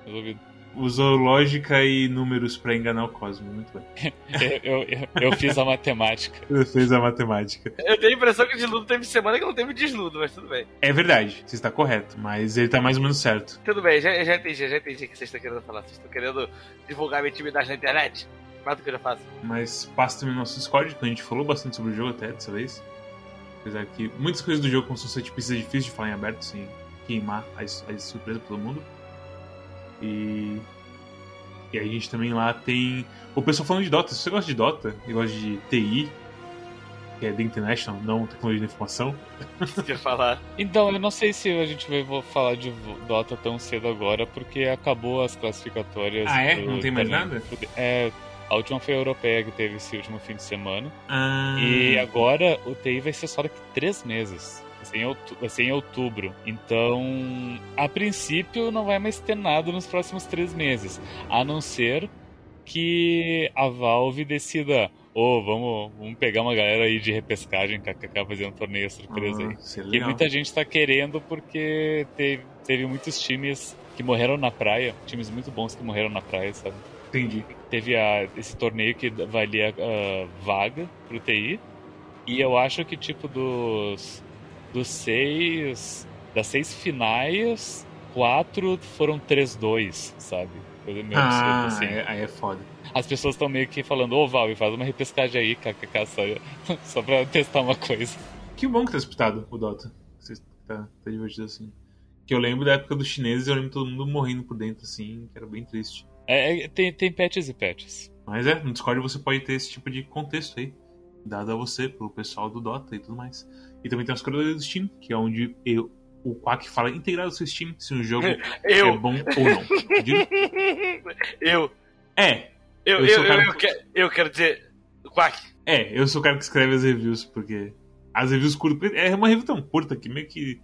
Resolvido. Usou lógica e números pra enganar o Cosmo. Muito bem. (laughs) Eu, eu, eu fiz a matemática. Ele fez a matemática. Eu tenho a impressão que o desnudo teve semana que não teve desnudo, mas tudo bem. É verdade, você está correto, mas ele tá mais ou menos certo. Tudo bem, já, já entendi, já entendi o que vocês estão querendo falar. Vocês estão querendo divulgar minha intimidade na internet? Mais do que eu já faço. Mas passa também no nosso Discord, que a gente falou bastante sobre o jogo até dessa vez. Apesar que muitas coisas do jogo, como são setpiece, é difícil de falar em aberto sem queimar as, as surpresas pra todo mundo. E. E a gente também lá tem. O pessoal falando de Dota. Se você gosta de Dota e gosta de TI, que é The International, não tecnologia da informação, Isso que eu ia falar. Então, eu não sei se a gente vai falar de Dota tão cedo agora, porque acabou as classificatórias. Ah, é? pro- Não tem mais também nada? É. A última foi a europeia que teve esse último fim de semana. Ah, E agora o TI vai ser só daqui três meses. Ser, em outu- vai ser em outubro. Então, a princípio, não vai mais ter nada nos próximos três meses. A não ser que a Valve decida. Ô, vamos, vamos pegar uma galera aí de repescagem, kkk, fazer um torneio surpresa aí. ah, isso é Que muita gente tá querendo porque teve, teve muitos times que morreram na praia, times muito bons que morreram na praia, sabe? Entendi. Teve a, esse torneio que valia ah, vaga pro TI. E eu acho que, tipo, dos, dos seis. Das seis finais, quatro foram 3-2, sabe? Coisa meio Ah, absurda, assim. é- aí é foda. As pessoas estão meio que falando, ô Valve, faz uma repescagem aí, kkk, só, (laughs) só pra testar uma coisa. Que bom que tá disputado o Dota. Você tá, tá divertido assim. Que eu lembro da época dos chineses, eu lembro todo mundo morrendo por dentro, assim, que era bem triste. É, é, tem, tem patches e patches. Mas é, no Discord você pode ter esse tipo de contexto aí, dado a você, pelo pessoal do Dota e tudo mais. E também tem as curadoras do Steam, que é onde eu, o Quack fala integrar o seu Steam, se um jogo (laughs) é Eu. bom ou não. Digo, (laughs) eu. É, Eu, Eu eu, eu, cara eu, que- quero, eu quero dizer. Quack. é, eu sou o cara que escreve as reviews, porque as reviews curtas, é uma review tão curta que meio que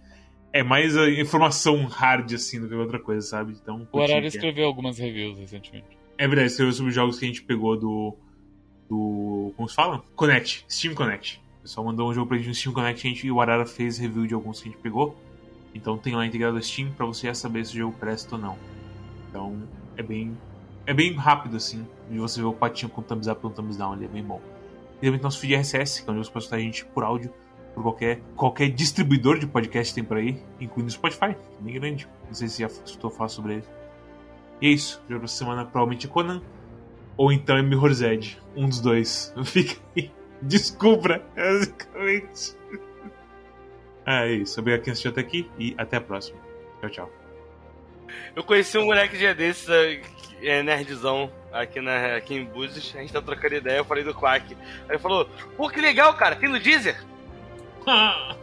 é mais a informação hard, assim, do que outra coisa, sabe? Então, O Horário é. escreveu algumas reviews recentemente. É verdade, escreveu sobre jogos que a gente pegou do. do. Como se fala? Connect, Steam Connect. Pessoal mandou um jogo pra gente no Steam Connect gente, e o Arara fez review de alguns que a gente pegou. Então tem lá integrado a Steam pra você já saber se o jogo presta ou não. Então é bem. É bem rápido assim. De você ver o patinho com thumbs up e um thumbs down ali, é bem bom. E também nosso feed RSS, que é onde você pode escutar a gente por áudio, por qualquer, qualquer distribuidor de podcast tem por aí, incluindo o Spotify, que é bem grande. Não sei se já escutou falar sobre ele. E é isso. Jogo da semana provavelmente é Conan. Ou então é Mirror's Edge. Um dos dois. (laughs) Fica aí. Descubra, basicamente. Ah, é isso. Obrigado quem assistiu até aqui e até a próxima. Tchau, tchau. Eu conheci um moleque dia desses, é, que é nerdzão, aqui, na, aqui em Búzios. A gente tá trocando ideia, eu falei do Quack. Aí ele falou: Pô, que legal, cara, tem no Deezer? Ai,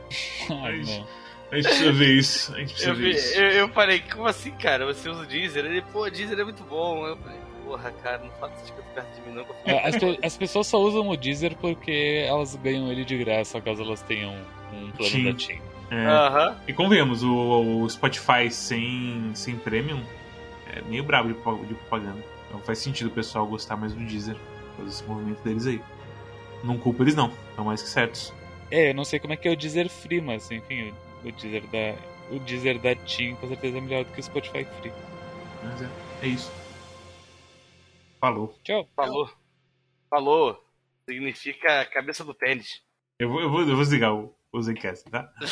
Ai, não. A gente precisa ver isso. A gente precisa Eu, ver isso. eu, eu falei, como assim, cara? Você usa o Deezer? Ele, pô, Deezer é muito bom. Eu falei, porra, cara, não fala esse tipo perto de mim, não. É, As, as pessoas só usam o Deezer porque elas ganham ele de graça caso elas tenham um plano Sim. da TIM. É. Aham. E convenhamos, o, o Spotify sem, sem premium é meio brabo de, de propaganda. Então faz sentido o pessoal gostar mais do Deezer. Fazer esse movimento deles aí. Não culpa eles não, estão mais que certos. É, eu não sei como é que é o Deezer Free, mas enfim, o, o Deezer da. O Deezer da TIM com certeza é melhor do que o Spotify Free. Mas é, é isso. Falou. Tchau. Falou. Falou. Significa cabeça do pênis. Eu vou, eu vou, eu vou desligar o, o Zencast, tá? (laughs)